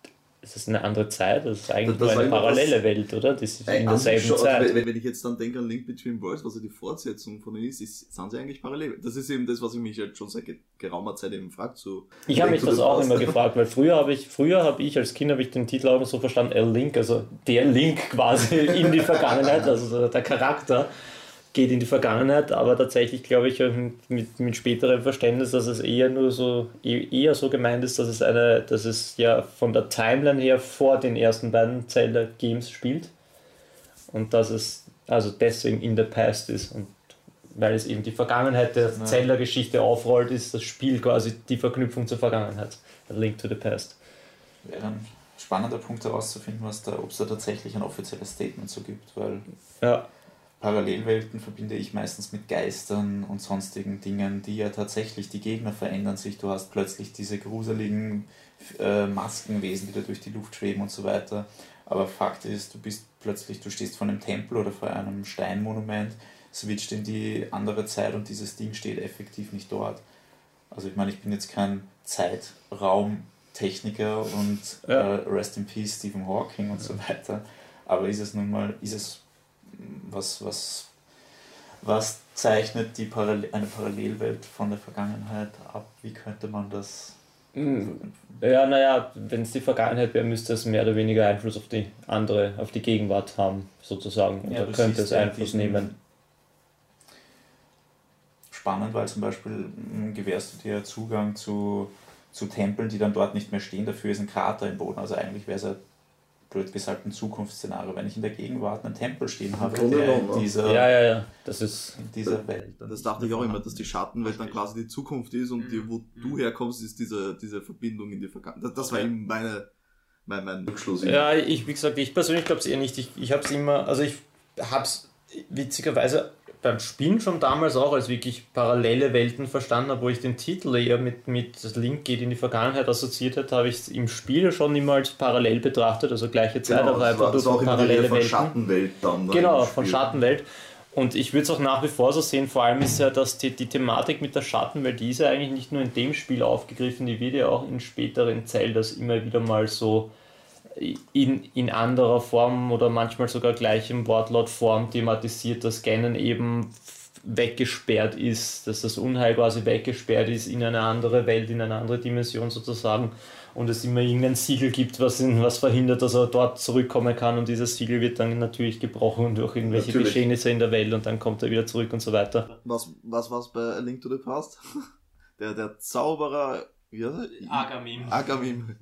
ist das eine andere Zeit? Das ist eigentlich Das- das nur eine parallele das- Welt, oder? Das ist in sich derselben schon, also Zeit. wenn, wenn ich jetzt dann denke an Link Between Worlds, was ja die Fortsetzung von denen ist, ist, sind sie eigentlich parallel. Das ist eben das, was ich mich jetzt schon seit ge- geraumer Zeit eben frage. So, Ich habe mich das the auch immer gefragt, weil früher habe ich, früher habe ich als Kind habe ich den Titel auch so verstanden, El Link, also der Link quasi in die Vergangenheit, also der Charakter geht in die Vergangenheit, aber tatsächlich glaube ich mit, mit späterem Verständnis, dass es eher nur so e- eher so gemeint ist, dass es eine, dass es ja von der Timeline her vor den ersten beiden Zelda Games spielt und dass es also deswegen in the past ist und weil es eben die Vergangenheit der Ja. Zelda-Geschichte aufrollt, ist das Spiel quasi die Verknüpfung zur Vergangenheit. A Link to the Past. Wäre ein spannender Punkt herauszufinden, was da, ob es da tatsächlich ein offizielles Statement so gibt, weil Ja, Parallelwelten verbinde ich meistens mit Geistern und sonstigen Dingen, die ja tatsächlich, die Gegner verändern sich. Du hast plötzlich diese gruseligen äh, Maskenwesen, die da durch die Luft schweben und so weiter. Aber Fakt ist, du bist plötzlich, du stehst vor einem Tempel oder vor einem Steinmonument, switcht in die andere Zeit und dieses Ding steht effektiv nicht dort. Also ich meine, ich bin jetzt kein Zeitraumtechniker und Ja. äh, Rest in Peace Stephen Hawking und so weiter. Aber ist es nun mal, ist es was, was, was zeichnet die Parallel, eine Parallelwelt von der Vergangenheit ab? Wie könnte man das ja naja, wenn es die Vergangenheit wäre, müsste es mehr oder weniger Einfluss auf die andere, auf die Gegenwart haben, sozusagen. Ja, Oder du könnte es ja Einfluss nehmen. spannend, weil zum Beispiel mh, gewährst du dir Zugang zu, zu Tempeln, die dann dort nicht mehr stehen, dafür ist ein Krater im Boden. Also eigentlich wäre es ja blöd gesagt ein Zukunftsszenario. Wenn ich in der Gegenwart einen Tempel stehen habe, der in ja. dieser, Ja, ja, ja. Das ist. in dieser Welt. dann das dachte ich auch immer, dass die. Schattenwelt dann quasi die Zukunft ist und die, wo du herkommst, ist diese, diese Verbindung in die Vergangenheit. Das, das war eben meine, mein, mein Rückschluss. Ja, ich, wie gesagt, ich persönlich glaube es eher nicht. Ich, ich habe es immer, also ich habe es witzigerweise beim Spielen schon damals auch als wirklich parallele Welten verstanden, aber wo ich den Titel eher mit, mit Link geht in die Vergangenheit assoziiert hat, habe ich es im Spiel schon immer als parallel betrachtet, also gleiche Zeit, genau, aber das einfach durch parallele von Welten. Schattenwelt dann. dann Genau, von. Schattenwelt. Und ich würde es auch nach wie vor so sehen, vor allem ist ja, dass die, die Thematik mit der Schattenwelt, die ist ja eigentlich nicht nur in dem Spiel aufgegriffen, die wird ja auch in späteren Zeldas immer wieder mal so in, in anderer Form oder manchmal sogar gleich im Wortlautform thematisiert, dass Ganon eben weggesperrt ist, dass das Unheil quasi weggesperrt ist in eine andere Welt, in eine andere Dimension sozusagen und es immer irgendein Siegel gibt, was, ihn, was verhindert, dass er dort zurückkommen kann und dieses Siegel wird dann natürlich gebrochen durch irgendwelche Natürlich. Geschehnisse in der Welt und dann kommt er wieder zurück und so weiter. Was, was war's bei A Link to the Past? Der, der Zauberer, wie heißt er? Agamim. Agamim.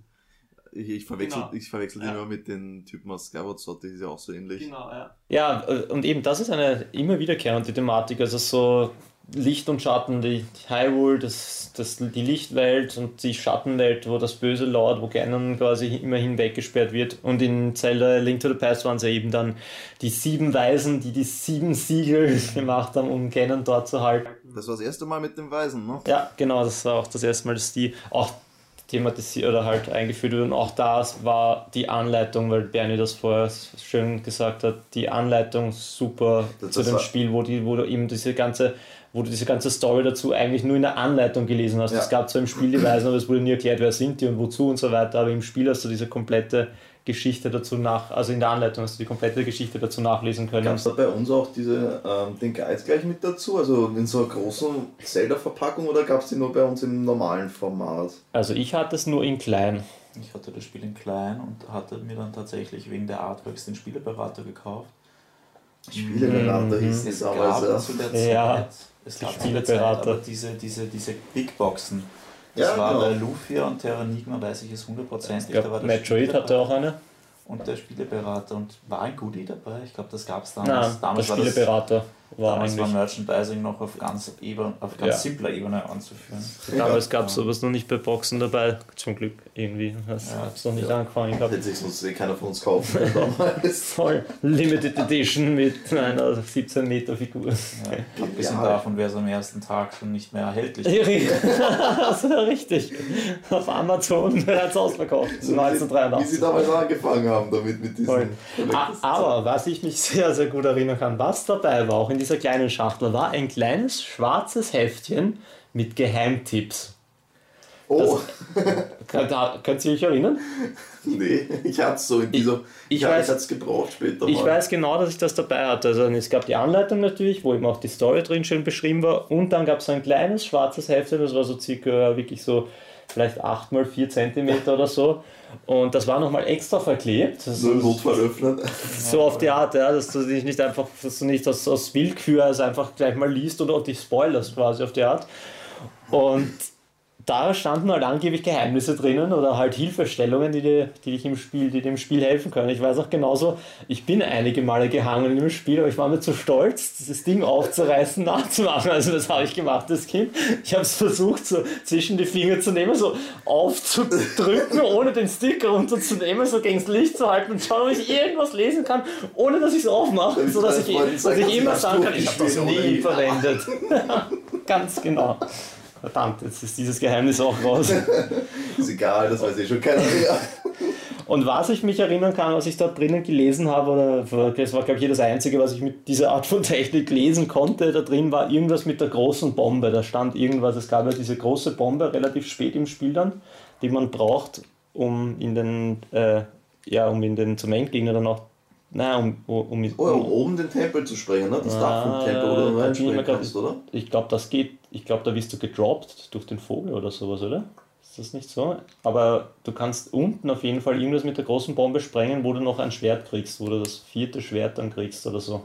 Ich, ich verwechsel, Genau. ich verwechsel Ja. die immer mit den Typen aus Skyward Sword, die ist ja auch so ähnlich. Genau, ja. Ja, und eben das ist eine immer wiederkehrende Thematik, also so Licht und Schatten, die Hyrule, das, das, die Lichtwelt und die Schattenwelt, wo das Böse lauert, wo Ganon quasi immer hinweggesperrt wird. Und in Zelda Link to the Past waren es ja eben dann die sieben Weisen, die die sieben Siegel gemacht haben, um Ganon dort zu halten. Das war das erste Mal mit dem Weisen, ne? Ja, genau, das war auch das erste Mal, dass die auch thematisiert oder halt eingeführt wurde. Und auch das war die Anleitung, weil Bernie das vorher schön gesagt hat, die Anleitung super Das- zu dem Spiel, wo, die, wo du eben diese ganze wo du diese ganze Story dazu eigentlich nur in der Anleitung gelesen hast. Ja. Es gab zwar im Spiel die Weisen, aber es wurde nie erklärt, wer sind die und wozu und so weiter, aber im Spiel hast du diese komplette Geschichte dazu nach, also in der Anleitung hast du die komplette Geschichte dazu nachlesen können. Gab es da bei uns auch diese, ähm, den Guide gleich mit dazu? Also in so einer großen Zelda-Verpackung oder gab es die nur bei uns im normalen Format? Also ich hatte es nur in klein. Ich hatte das Spiel in klein und hatte mir dann tatsächlich wegen der Artworks den Spieleberater gekauft. Spieleberater Mhm. hieß Es es gab aber. zu der Ja, Zeit, es die gab zu der Zeit Spieleberater. aber diese, diese, diese Big Boxen. Das Ja, war genau. bei Lufia und Terranigma, weiß ich es hundertprozentig. Der Metroid hatte auch eine. und der Spieleberater und war ein Goodie dabei. Ich glaube, das gab es Nein, damals. der damals war das, Spieleberater. War Damals war eigentlich. Merchandising noch auf ganz, Ebene, auf ganz Ja. simpler Ebene anzuführen. Damals gab es sowas noch nicht bei Boxen dabei, zum Glück irgendwie. Das Ja. hab's noch nicht Ja. angefangen gehabt. Hätte sich sonst eh keiner von uns kaufen damals. Voll Limited Edition mit einer 17 Meter Figur. Ja. Abgesehen Ja. davon wäre es am ersten Tag schon nicht mehr erhältlich. also richtig. Auf Amazon bereits ausverkauft. So wie sie 1983. damals angefangen haben damit mit diesen. Aber was ich mich sehr, sehr gut erinnern kann, was dabei war, auch in dieser kleinen Schachtel, war ein kleines schwarzes Heftchen mit Geheimtipps. Oh, Könnt, könnt ihr euch erinnern? nee, ich hatte es so in dieser. ich ja, weiß- ich es gebraucht später. Ich mal. weiß genau, dass ich das dabei hatte. Also es gab die Anleitung natürlich, wo eben auch die Story drin schön beschrieben war. Und dann gab es ein kleines schwarzes Heftchen, das war so circa wirklich so vielleicht 8 mal 4 cm oder so. Und das war nochmal extra verklebt. Das Notfall öffnen. so auf die Art, ja, dass du dich nicht einfach, dass du nicht aus, aus Willkür also einfach gleich mal liest oder auch dich spoilerst quasi auf die Art. Und da standen halt angeblich Geheimnisse drinnen oder halt Hilfestellungen, die dir, die dich im Spiel, die dem Spiel helfen können. Ich weiß auch genauso, ich bin einige Male gehangen im Spiel, aber ich war mir zu stolz, dieses Ding aufzureißen, nachzumachen. Also das habe ich gemacht, das Kind. Ich habe es versucht, so zwischen die Finger zu nehmen, so aufzudrücken, ohne den Stick runterzunehmen, so gegen das Licht zu halten und schauen, ob ich irgendwas lesen kann, ohne dass ich es aufmache, Damit sodass ich, dass ich immer sagen kann, ich habe das nie verwendet. Ganz genau. Verdammt, jetzt ist dieses Geheimnis auch raus. Ist egal, das weiß eh schon keiner mehr. Und was ich mich erinnern kann, was ich da drinnen gelesen habe, oder das war, glaube ich, das Einzige, was ich mit dieser Art von Technik lesen konnte, da drin war irgendwas mit der großen Bombe. Da stand irgendwas, es gab ja diese große Bombe relativ spät im Spiel dann, die man braucht, um in den, äh, ja, um in den zum Endgegner dann auch, nein, um, um, um, Oh, um oben den Tempel zu sprengen, ne? Das Dach vom Ah, Tempel, du bin ich mir reinspringen kannst, oder? Ich glaube, das geht. Ich glaube, da wirst du gedroppt durch den Vogel oder sowas, oder? Ist das nicht so? Aber du kannst unten auf jeden Fall irgendwas mit der großen Bombe sprengen, wo du noch ein Schwert kriegst, wo du das vierte Schwert dann kriegst oder so.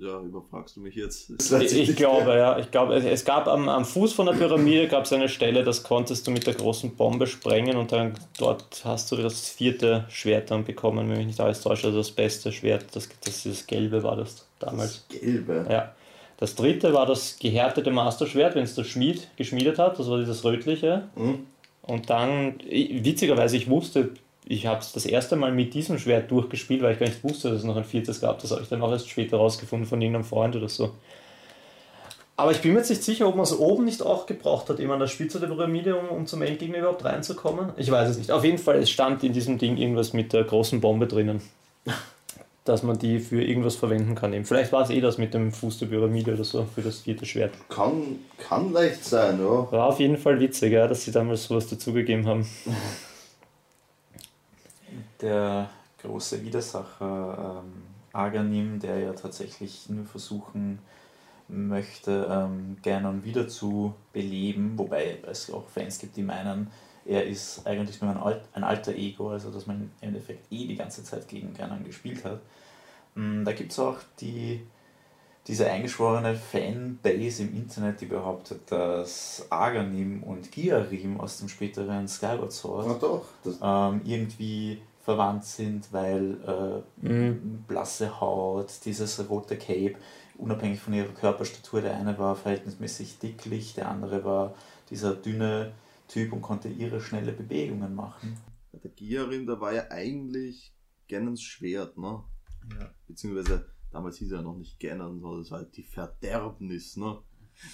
Ja, überfragst du mich jetzt. Ich, ich glaube, ja. Ich glaube, es- gab am, am Fuß von der Pyramide gab es eine Stelle, das konntest du mit der großen Bombe sprengen und dann dort hast du das vierte Schwert dann bekommen, wenn mich nicht alles täuscht. Also das beste Schwert, das, das, das gelbe war das damals. Das Gelbe. Ja. Das dritte war das gehärtete Masterschwert, wenn es der Schmied geschmiedet hat, das war dieses rötliche. Hm? Und dann, witzigerweise, ich wusste, ich habe es das erste Mal mit diesem Schwert durchgespielt, weil ich gar nicht wusste, dass es noch ein viertes gab. Das habe ich dann auch erst später rausgefunden von irgendeinem Freund oder so. Aber ich bin mir jetzt nicht sicher, ob man es oben nicht auch gebraucht hat, immer an der Spitze der Pyramide, um, um zum Endgegner überhaupt reinzukommen. Ich weiß es nicht. Auf jeden Fall, es stand in diesem Ding irgendwas mit der großen Bombe drinnen. Dass man die für irgendwas verwenden kann. Eben. Vielleicht war es eh das mit dem Fuß der Pyramide oder so, für das vierte Schwert. Kann, kann leicht sein, ja. War auf jeden Fall witzig, ja, dass sie damals sowas dazugegeben haben. Der große Widersacher ähm, Aganim, der ja tatsächlich nur versuchen möchte, ähm, Ganon wieder zu beleben, wobei es auch Fans gibt, die meinen, er ist eigentlich nur ein, Alt, ein alter Ego, also dass man im Endeffekt eh die ganze Zeit gegen Ganon gespielt hat. Mm, Da gibt es auch die, diese eingeschworene Fanbase im Internet, die behauptet, dass Aganim und Giarim aus dem späteren Skyward Sword. Das, ähm, irgendwie verwandt sind, weil äh, Mhm. blasse Haut, dieses rote Cape, unabhängig von ihrer Körperstatur, der eine war verhältnismäßig dicklich, der andere war dieser dünne Typ und konnte ihre schnelle Bewegungen machen. der Giarim, da war ja eigentlich Ganons Schwert, ne? Ja. Beziehungsweise damals hieß er ja noch nicht Ganon, sondern es war halt die Verderbnis, ne?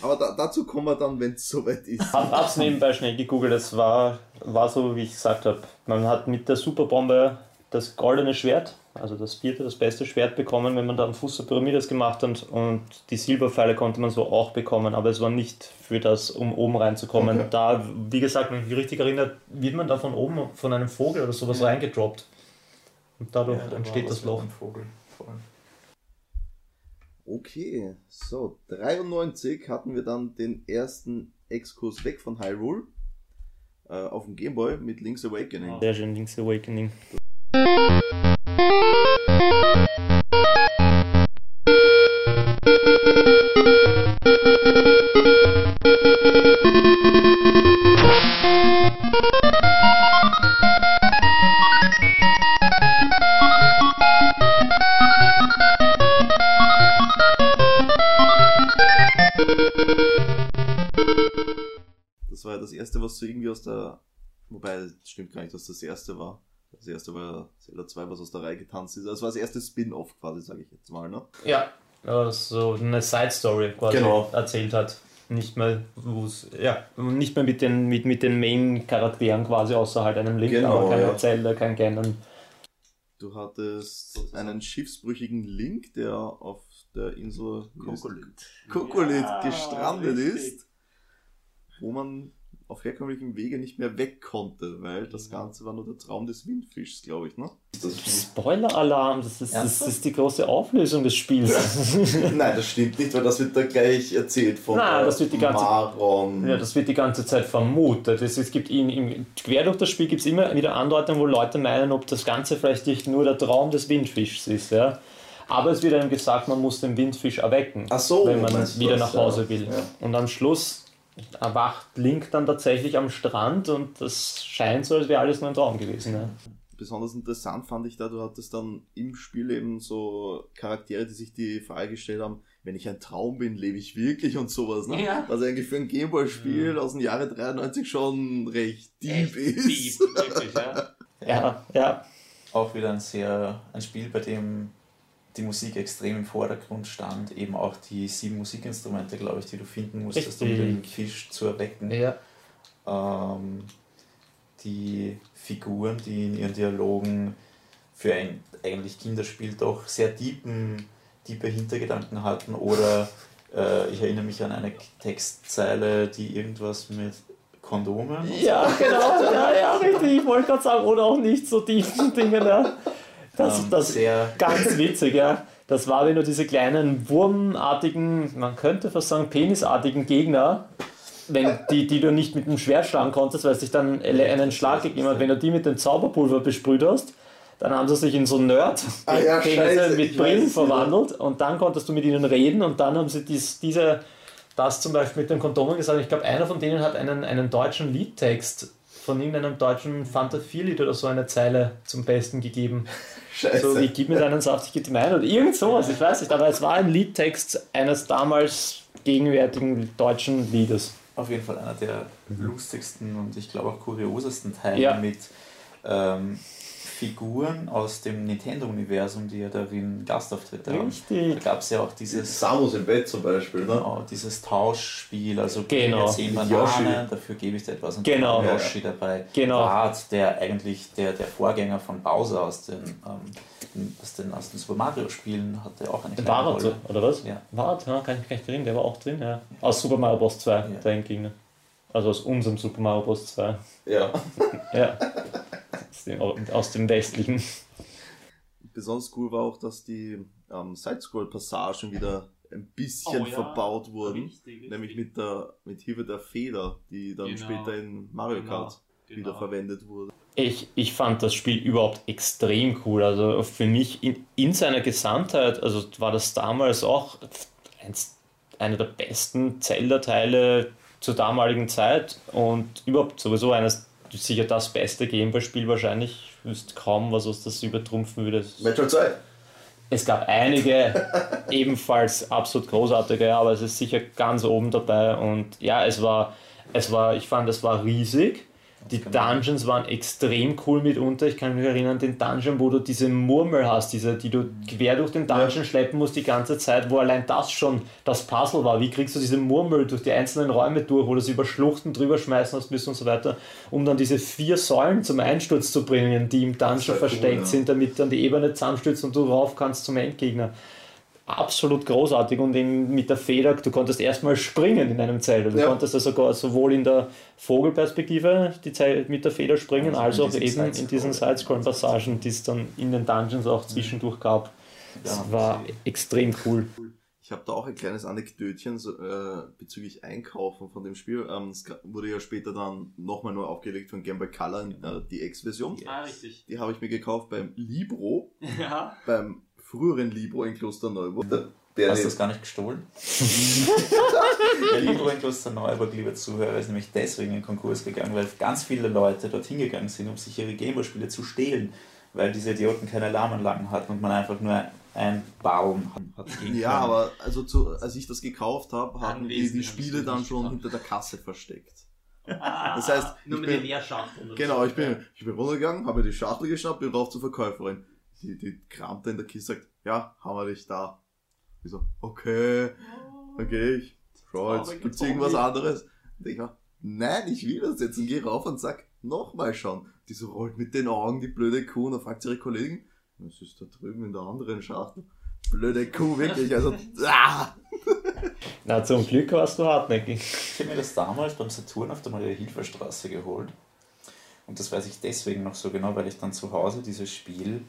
Aber da, dazu kommen wir dann, wenn es soweit ist. Hab, hab's nebenbei schnell gegoogelt, es war, war so, wie ich gesagt habe. Man hat mit der Superbombe das goldene Schwert, also das vierte, das beste Schwert bekommen, wenn man da am Fuß der Pyramide das gemacht hat. Und die Silberpfeile konnte man so auch bekommen, aber es war nicht für das, um oben reinzukommen. Okay. Da, wie gesagt, wenn ich mich richtig erinnere, wird man da von oben von einem Vogel oder sowas Ja. reingedroppt. Und dadurch Ja, da entsteht das Loch. Vogel. Okay, so, 93 hatten wir dann den ersten Exkurs weg von Hyrule äh, auf dem Gameboy mit Link's Awakening. Sehr schön, Link's Awakening. Das stimmt gar nicht, dass das erste war. Das erste war Zelda 2, was aus der Reihe getanzt ist. Also, das war das erste Spin-off quasi, sage ich jetzt mal, ne? Ja, also eine Side-Story quasi genau. erzählt hat. Nicht mehr, ja, nicht mehr mit den, mit, mit den Main-Charakteren quasi, außer halt einem Link, genau, aber kein ja. Zelda, kein Ganon. Du hattest einen schiffsbrüchigen Link, der auf der Insel Kokolit, ja, gestrandet richtig. ist, wo man auf herkömmlichem Wege nicht mehr weg konnte, weil das Ganze war nur der Traum des Windfischs, glaube ich, ne? Spoiler-Alarm, das ist, das ist die große Auflösung des Spiels. Nein, das stimmt nicht, weil das wird da gleich erzählt von Nein, das wird die ganze- Maron. Ja, das wird die ganze Zeit vermutet. Es, es gibt in, im, quer durch das Spiel gibt es immer wieder Andeutungen, wo Leute meinen, ob das Ganze vielleicht nicht nur der Traum des Windfischs ist. Ja? Aber es wird einem gesagt, man muss den Windfisch erwecken, Ach so, wenn man wieder das, nach Hause ja. will. Ja. Und am Schluss erwacht Link dann tatsächlich am Strand und das scheint so, als wäre alles nur ein Traum gewesen. Ja? Besonders interessant fand ich da, du hattest dann im Spiel eben so Charaktere, die sich die Frage gestellt haben, wenn ich ein Traum bin, lebe ich wirklich und sowas. Ne? Ja. Was eigentlich für ein Gameboy-Spiel aus dem Jahre 93 schon recht deep ist. Ja, ja. Auch wieder ein sehr ein Spiel, bei dem die Musik extrem im Vordergrund stand. Eben auch die sieben Musikinstrumente, glaube ich, die du finden musstest, um den Fisch zu erwecken. ja. ähm, die Figuren, die in ihren Dialogen für ein eigentlich Kinderspiel doch sehr tiefen, tiefe Hintergedanken hatten. Oder äh, ich erinnere mich an eine Textzeile, die irgendwas mit Kondomen. Ja, genau, ja, ja, richtig. Ich wollte gerade sagen, oder auch nicht so tiefen Dingen. Ja. Das, ähm, das sehr ganz witzig, ja. Das war, wenn du diese kleinen wurmartigen, man könnte fast sagen penisartigen Gegner, wenn die, die du nicht mit dem Schwert schlagen konntest, weil es dich dann einen Schlag gegeben hat, wenn du die mit dem Zauberpulver besprüht hast, dann haben sie sich in so Nerd Ah ja, scheiße, mit Brillen es wieder. verwandelt und dann konntest du mit ihnen reden und dann haben sie dies, diese, das zum Beispiel mit den Kondomen gesagt. Ich glaube, einer von denen hat einen, einen deutschen Liedtext von irgendeinem deutschen Fanta 4-Lied oder so eine Zeile zum Besten gegeben. Scheiße. So wie gib mir deinen Saft, ich geb dir meinen oder irgend sowas, ich weiß nicht, aber es war ein Liedtext eines damals gegenwärtigen deutschen Liedes. auf jeden Fall einer der lustigsten und ich glaube auch kuriosesten Teile Ja. mit ähm, Figuren aus dem Nintendo-Universum, die ja darin Gastauftritte haben. Da Richtig. gab es ja auch dieses Samus im Bett zum Beispiel, ne? Genau, dieses Tauschspiel, also Genau. mir 10 Mit Bananen, dafür gebe ich dir etwas und Genau. dann Yoshi dabei. Genau. Bart, der eigentlich der, der Vorgänger von Bowser aus den, ähm, aus den, aus den Super Mario Spielen hatte auch eine kleine War Rolle. so, oder was? Ja. War er, ja, kann ich mich gar nicht drin, der war auch drin, ja. Aus Super Mario Bros. 2, Ja. der Gegner. Also aus unserem Super Mario Bros. 2. Ja. Ja. aus, dem, aus dem westlichen. Besonders cool war auch, dass die ähm, Sidescroll-Passagen wieder ein bisschen Oh ja, verbaut wurden. Richtig, richtig. Nämlich mit der mit Hilfe der Feder, die dann Genau. später in Mario Genau, Kart wieder genau. verwendet wurde. Ich, ich fand das Spiel überhaupt extrem cool. Also für mich in, in seiner Gesamtheit, also war das damals auch eins, einer der besten Zelda-Teile zur damaligen Zeit und überhaupt sowieso eines, sicher das beste Gameboy-Spiel wahrscheinlich. Ich wüsste kaum, was uns das übertrumpfen würde. Metroid 2. Es gab einige ebenfalls absolut großartige, aber es ist sicher ganz oben dabei und ja, es war, es war, ich fand, es war riesig. Die. Dungeons waren extrem cool mitunter. Ich kann mich erinnern, den Dungeon, wo du diese Murmel hast, diese, die du quer durch den Dungeon schleppen musst die ganze Zeit, wo allein das schon das Puzzle war. Wie kriegst du diese Murmel durch die einzelnen Räume durch, wo du sie über Schluchten drüber schmeißen hast müssen und so weiter, um dann diese vier Säulen zum Einsturz zu bringen, die im Dungeon war cool, versteckt ja. sind, damit dann die Ebene zusammenstürzt und du rauf kannst zum Endgegner. Absolut großartig und in, mit der Feder, du konntest erstmal springen in einem Zelda. Du Ja. konntest also sogar sowohl in der Vogelperspektive die Zeit mit der Feder springen, Also als in auch diesen eben in diesen Sidescroll- Sidescroll-Passagen, die es dann in den Dungeons auch zwischendurch gab. Das Ja, war sie- extrem cool. Ich habe da auch ein kleines Anekdötchen so, äh, bezüglich Einkaufen von dem Spiel. Ähm, es wurde ja später dann nochmal neu aufgelegt von Game Boy Color, äh, die X-Version. Ah, richtig. Die habe ich mir gekauft beim Libro, Ja. beim früheren Libro in Klosterneuburg. Der, der Hast du das gar nicht gestohlen? Der Libro in Klosterneuburg, liebe Zuhörer, ist nämlich deswegen in Konkurs gegangen, weil ganz viele Leute dorthin gegangen sind, um sich ihre Gameboy-Spiele zu stehlen, weil diese Idioten keine Alarmanlagen hatten und man einfach nur ein Baum hat. gehen ja, aber also zu, als ich das gekauft habe, hatten die, die haben Spiele dann schon gehabt. hinter der Kasse versteckt. Das heißt, Nur ich mit den bin, Leerschachteln. oder genau, ich bin, ich bin runtergegangen, habe mir die Schachtel geschnappt, bin rauf zur Verkäuferin. Die, die kramte in der Kiste, sagt, ja, haben wir dich da. Ich so, okay, dann gehe ich. Schau, jetzt gibt's Tommy. irgendwas anderes. Und ich war, nein, ich will das jetzt und geh rauf und sag, nochmal schauen. Die so rollt mit den Augen, die blöde Kuh, und dann fragt sie ihre Kollegin, was ist da drüben in der anderen Schachtel? Blöde Kuh, wirklich, also, ah! Na, zum Glück warst du hartnäckig. Ich habe mir das damals beim Saturn auf der Maria Hilferstraße geholt. Und das weiß ich deswegen noch so genau, weil ich dann zu Hause dieses Spiel,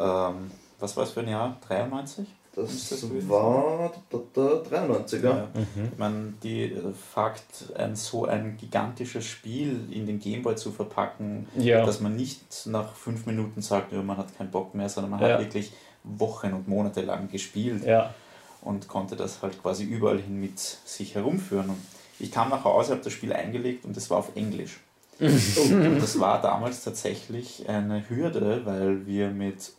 ähm, was war es für ein Jahr? 93? Das Ist das war der, der 93er. Ja. Ich meine, die äh, Fakt, ein so ein gigantisches Spiel in den Gameboy zu verpacken, Ja. dass man nicht nach fünf Minuten sagt, man hat keinen Bock mehr, sondern man Ja. hat wirklich Wochen und Monate lang gespielt Ja. und konnte das halt quasi überall hin mit sich herumführen. Und ich kam nach Hause, habe das Spiel eingelegt und es war auf Englisch. und das war damals tatsächlich eine Hürde, weil wir mit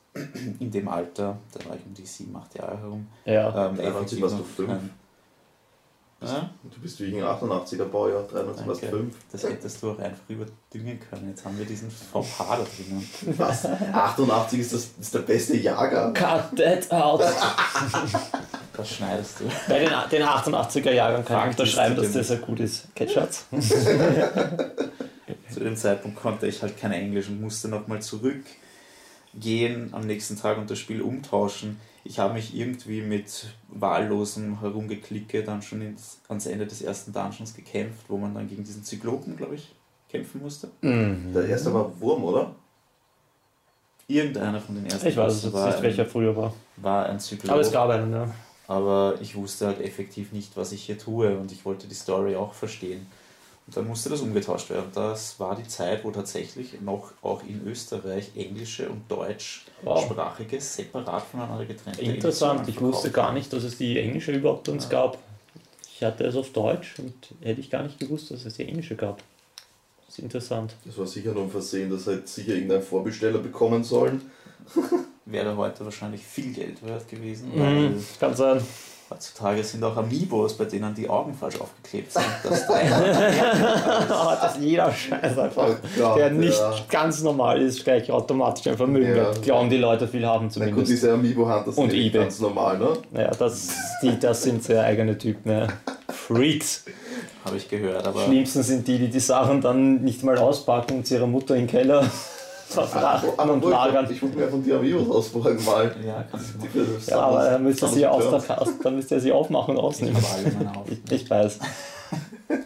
in dem Alter, da war ich um die sieben, acht Jahre herum, Ja. ähm, 93 effektiv warst du fünf. kein- Ja? Du bist wie ein 88er Baujahr, 93 warst Danke. 5. Das hättest du auch einfach überdüngen können. Jetzt haben wir diesen Fauxpas da drinnen. Was? 88 ist, das, ist der beste Jahrgang? Cut that out. Das schneidest du. Bei den, den 88er Jahrgang kann ich Fakt ist, unterschreiben, dass der sehr gut ist. Ketschatz. Zu dem Zeitpunkt konnte ich halt kein Englisch und musste nochmal zurückgehen am nächsten Tag und das Spiel umtauschen. Ich habe mich irgendwie mit wahllosem Herumgeklicke dann schon ins, ans Ende des ersten Dungeons gekämpft, wo man dann gegen diesen Zyklopen, glaube ich, kämpfen musste. Mhm. Der erste war Wurm, oder? Irgendeiner von den ersten Ich weiß es jetzt war, nicht, welcher ein, früher war. war ein Zyklop. Aber es gab einen, ja. aber ich wusste halt effektiv nicht, was ich hier tue und ich wollte die Story auch verstehen. Und dann musste das umgetauscht werden. Das war die Zeit, wo tatsächlich noch auch in Österreich englische und deutschsprachige separat voneinander getrennte Interessant. Editionen Ich wusste gar nicht, dass es die englische überhaupt bei uns gab. Ich hatte es auf Deutsch und hätte ich gar nicht gewusst, dass es die englische gab. Das ist interessant. Das war sicher nur ein Versehen, dass halt sicher irgendein Vorbesteller bekommen sollen. Wäre heute wahrscheinlich viel Geld wert gewesen, Mhm, kann sein. Heutzutage sind auch Amiibos, bei denen die Augen falsch aufgeklebt sind. Das drei Oh, dass jeder Scheiß einfach, Gott, der nicht ja. ganz normal ist, gleich automatisch ein Vermögen Ja. wird. Glauben die Leute viel haben Na gut, zumindest. diese Amiibo Hunters Und sind eBay. ganz normal, ne? Ja, das, die, das sind sehr eigene Typen. Ja. Freaks. habe ich gehört, aber Schlimmsten sind die, die die Sachen dann nicht mal auspacken und zu ihrer Mutter in den Keller verfrachten und lagern. Ich wollte mir von dir Amiibos ausborgen mal. ja, kannst du machen. Ja, aber dann müsst ihr sie aus der dann müsst ihr sie aufmachen und Ich ausnehmen. habe alle meine auf. Ich, ich weiß.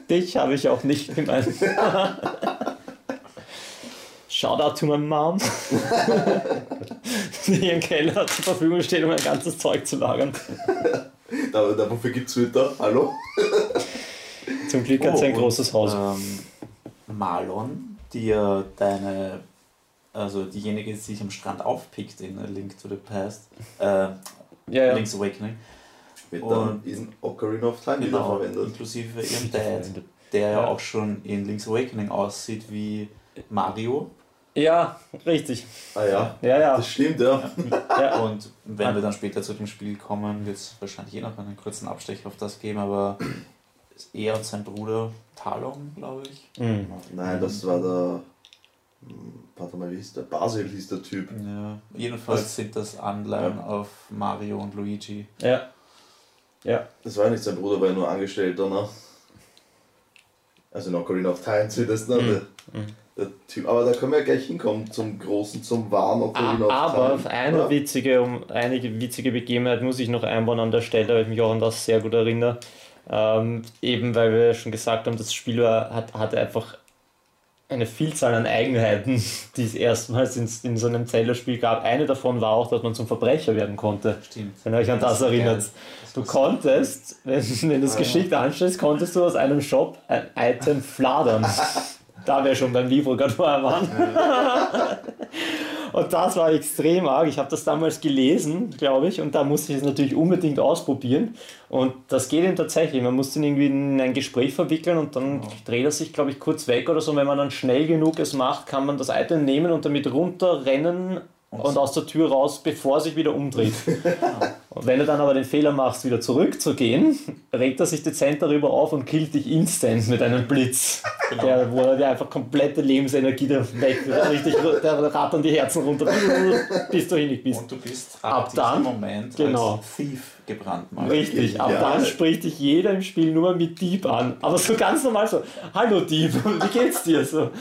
Dich habe ich auch nicht gemeint. Shout out to my mom. die ihren Keller zur Verfügung steht, um ein ganzes Zeug zu lagern. Da, da, wofür gibt's Twitter? Hallo? Zum Glück hat sie ein Oh, großes Haus. Ähm, Marlon, die ja deine, also diejenige, die sich am Strand aufpickt in A Link to the Past, äh, ja, ja. Link's Awakening, Wird dann in Ocarina of Time genau, wiederverwendet. inklusive ihrem Dad, der ja Ja. auch schon in Link's Awakening aussieht wie Mario. Ja, richtig. Ah ja, Ja, ja. das stimmt, ja. ja. Und wenn wir dann später zu dem Spiel kommen, wird es wahrscheinlich eh noch einen kurzen Abstecher auf das geben, aber er und sein Bruder Talon, glaube ich. Mhm. Nein, das war der. Warte mal, wie hieß der? Basil hieß der Typ. Ja, jedenfalls Was? sind das Anleihen auf Mario und Luigi. Ja. Ja. Das war ja nicht sein Bruder, war ja nur Angestellter, ne? Also in Ocarina of Time zumindest, ne? Der, der typ. Aber da können wir ja gleich hinkommen zum großen, zum wahren Ocarina of Aber Time. eine witzige, um, einige witzige Begebenheit muss ich noch einbauen an der Stelle, weil ich mich auch an das sehr gut erinnere. Ähm, eben weil wir schon gesagt haben, das Spiel war, hat, hat einfach eine Vielzahl an Eigenheiten, die es erstmals in, in so einem Zelda-Spiel gab. Eine davon war auch, dass man zum Verbrecher werden konnte. Stimmt. Wenn ihr euch an das, war erinnert. Das Du konntest, wenn, wenn du es geschickt anstellst, konntest du aus einem Shop ein Item fladern. da wir schon beim Livro gerade vorher waren. Und das war extrem arg. Ich habe das damals gelesen, glaube ich, und da musste ich es natürlich unbedingt ausprobieren. Und das geht ihm tatsächlich. Man muss den irgendwie in ein Gespräch verwickeln und dann dreht er sich, glaube ich, kurz weg oder so. Wenn man dann schnell genug es macht, kann man das Item nehmen und damit runterrennen und aus der Tür raus, bevor er sich wieder umdreht. Und wenn du dann aber den Fehler machst, wieder zurückzugehen, regt er sich dezent darüber auf und killt dich instant mit einem Blitz. Genau. Der, wo er einfach komplette Lebensenergie da weg, richtig, der rattern die Herzen runter, bis du hinig bist. Und du bist ab, ab dann, Moment genau. Thief gebrannt. Richtig, ab ja. dann spricht dich jeder im Spiel nur mit Dieb an. Aber so ganz normal so, hallo Dieb, wie geht's dir? So,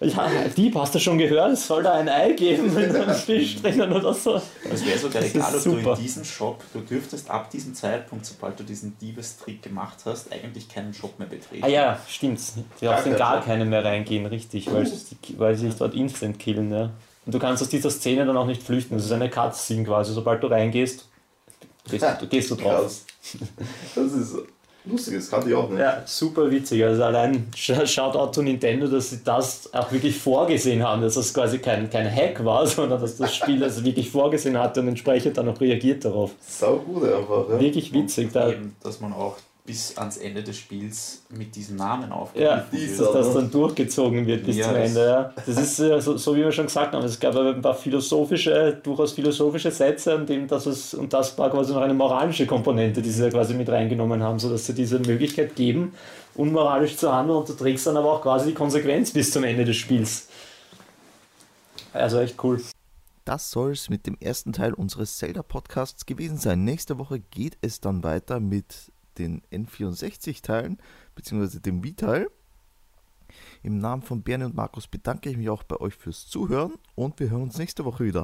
ja. ja Dieb, hast du schon gehört? Es soll da ein Ei geben mit einem Fisch drinnen oder so. Es wäre sogar egal, ob super. du in diesem Shop, du dürftest ab diesem Zeitpunkt, sobald du diesen Diebestrick gemacht hast, eigentlich keinen Shop mehr betreten. Ah ja, stimmt. Du darfst in gar keinen mehr reingehen, richtig, weil, weil sie sich dort instant killen. Ja. Und du kannst aus dieser Szene dann auch nicht flüchten. Das ist eine Cutscene quasi. Sobald du reingehst, gehst, du, gehst du drauf. Krass. Das ist lustig, das kannte ich auch nicht. Ja, super witzig. Also allein Shoutout zu Nintendo, dass sie das auch wirklich vorgesehen haben, dass das quasi kein, kein Hack war, sondern dass das Spiel das wirklich vorgesehen hatte und entsprechend dann auch reagiert darauf. Sau gut einfach. Ja. Wirklich witzig. Da, eben, dass man auch bis ans Ende des Spiels mit diesem Namen aufgegriffen ja, wird. Dass das dann durchgezogen wird bis ja, zum Ende. Ja. Das ist äh, so, so, wie wir schon gesagt haben, es gab ein paar philosophische, durchaus philosophische Sätze, an dem dass es, und das war quasi noch eine moralische Komponente, die sie da quasi mit reingenommen haben, sodass sie diese Möglichkeit geben, unmoralisch zu handeln und du trägst dann aber auch quasi die Konsequenz bis zum Ende des Spiels. Also echt cool. Das soll es mit dem ersten Teil unseres Zelda-Podcasts gewesen sein. Nächste Woche geht es dann weiter mit den N64-Teilen, beziehungsweise dem Wii-Teil. Im Namen von Bernie und Markus bedanke ich mich auch bei euch fürs Zuhören und wir hören uns nächste Woche wieder.